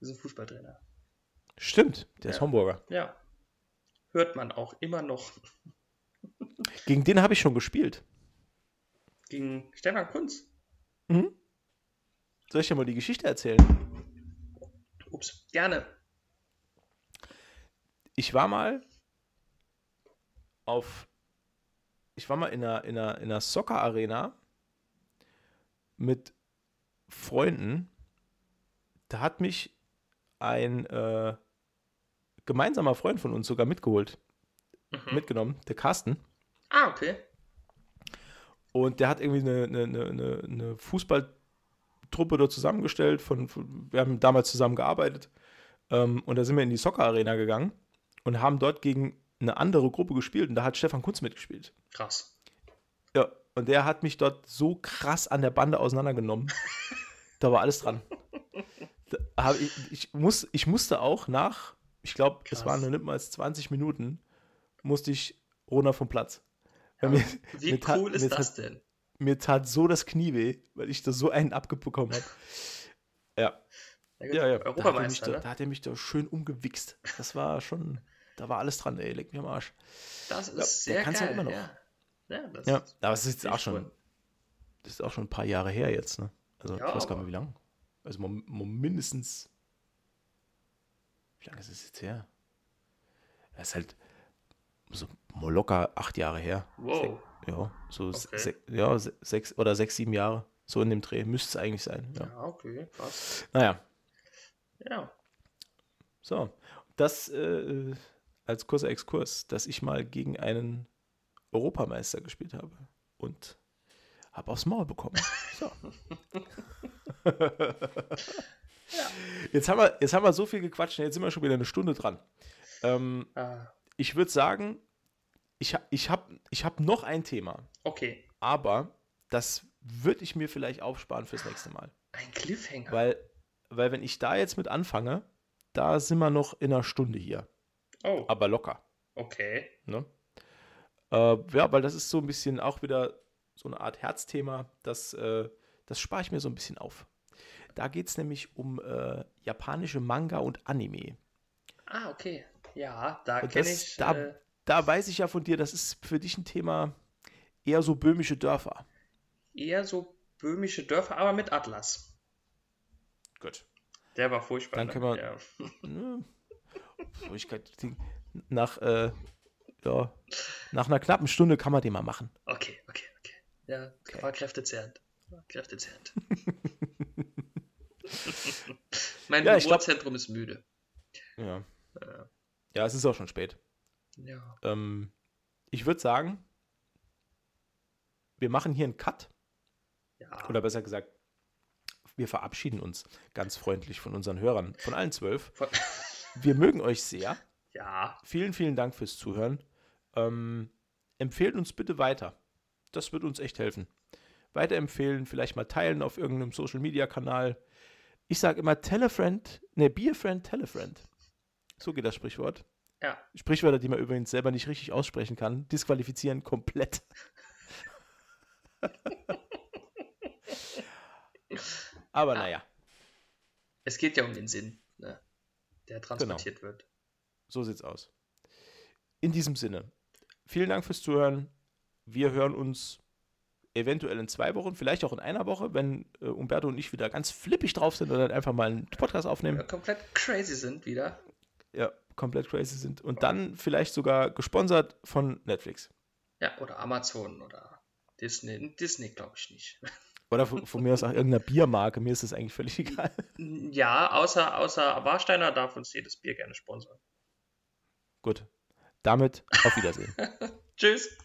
Das ist ein Fußballtrainer. Stimmt, der ist Ja. Homburger. Ja. Hört man auch immer noch Gegen den habe ich schon gespielt. Gegen Stefan Kunz. Mhm. Soll ich dir mal die Geschichte erzählen? Ups, gerne. Ich war mal auf. Ich war mal in einer, in einer, in einer Soccer-Arena mit Freunden. Da hat mich ein äh, gemeinsamer Freund von uns sogar mitgeholt, Mhm. mitgenommen, der Carsten. Ah, okay. Und der hat irgendwie eine, eine, eine, eine- Fußballtruppe dort zusammengestellt. Von, von, wir haben damals zusammen gearbeitet. Ähm, und da sind wir in die Soccer-Arena gegangen und haben dort gegen eine andere Gruppe gespielt. Und da hat Stefan Kunz mitgespielt. Krass. Ja, und der hat mich dort so krass an der Bande auseinandergenommen. da war alles dran. Ich, ich, muss, ich musste auch nach, ich glaube, es waren noch nicht mal 20 Minuten, musste ich runter vom Platz. Ja, mir, Wie mir tat- cool ist mir das tat- denn? mir tat so das Knie weh, weil ich da so einen abbekommen habe. Ja, Ja, ja, ja. Da hat, er mich Europameister, da, ne? da hat er mich da schön umgewichst. Das war schon, da war alles dran, ey, leck mich am Arsch. Das ist Ja, der sehr kann's halt geil. immer noch. Ja, ja, das Ja, ist aber es ist jetzt auch schon, cool. das ist auch schon ein paar Jahre her jetzt, ne? Also Ja, ich weiß gar nicht, wie lang. Also mindestens, wie lange ist es jetzt her? Das ist halt so mal locker acht Jahre her. Wow. Ja, so se- Okay. se ja, se sechs oder sechs, sieben Jahre. So in dem Dreh. Müsste es eigentlich sein. Ja. Ja, okay, krass. Naja, Ja, so. Das äh, als kurzer Exkurs, dass ich mal gegen einen Europameister gespielt habe und habe aufs Maul bekommen. So. Jetzt, haben wir, jetzt haben wir so viel gequatscht, jetzt sind wir schon wieder eine Stunde dran. Ähm, ah, ich würde sagen, ich, ich habe ich hab noch ein Thema, okay. aber das würde ich mir vielleicht aufsparen fürs nächste Mal. Ein Cliffhanger. Weil, weil wenn ich da jetzt mit anfange, da sind wir noch in einer Stunde hier. oh, Aber locker. okay. Ne? Äh, ja, weil das ist so ein bisschen auch wieder so eine Art Herzthema. Das, äh, das spare ich mir so ein bisschen auf. Da geht es nämlich um äh, japanische Manga und Anime. Ah, okay. Ja, da kenne ich. da- äh, Da weiß ich ja von dir, das ist für dich ein Thema eher so böhmische Dörfer. eher so böhmische Dörfer, aber mit Atlas. Gut. Der war furchtbar. Dann ne? können wir- Ja. Ne? Nach, äh, ja, nach einer knappen Stunde kann man den mal machen. Okay, okay, okay. Ja, Okay. war kräftezehrend. War kräftezehrend. mein Ja, glaub- Humorzentrum ist müde. Ja. Äh, Ja, es ist auch schon spät. ja. Ähm, ich würde sagen, wir machen hier einen Cut. Ja. Oder besser gesagt, wir verabschieden uns ganz freundlich von unseren Hörern, von allen zwölf. Von, Wir mögen euch sehr. ja. Vielen, vielen Dank fürs Zuhören. Ähm, empfehlt uns bitte weiter. Das wird uns echt helfen. Weiterempfehlen, vielleicht mal teilen auf irgendeinem Social Media Kanal. Ich sage immer Telefriend, ne, Be a Friend, Telefriend. So geht das Sprichwort. Ja. Sprichwörter, die man übrigens selber nicht richtig aussprechen kann, disqualifizieren komplett. Aber Ja. naja, Es geht ja um den Sinn, ne? der Genau. transportiert wird. so sieht's aus. In diesem Sinne, vielen Dank fürs Zuhören. Wir hören uns eventuell in zwei Wochen, vielleicht auch in einer Woche, wenn äh, Umberto und ich wieder ganz flippig drauf sind und dann einfach mal einen Podcast aufnehmen. Ja, komplett crazy sind wieder. Ja, komplett crazy sind. Und dann vielleicht sogar gesponsert von Netflix. Ja, oder Amazon oder Disney. Disney glaube ich nicht. Oder von, von mir aus auch irgendeiner Biermarke. Mir ist das eigentlich völlig egal. Ja, außer, außer Warsteiner darf uns jedes Bier gerne sponsern. Gut. Damit auf Wiedersehen. Tschüss.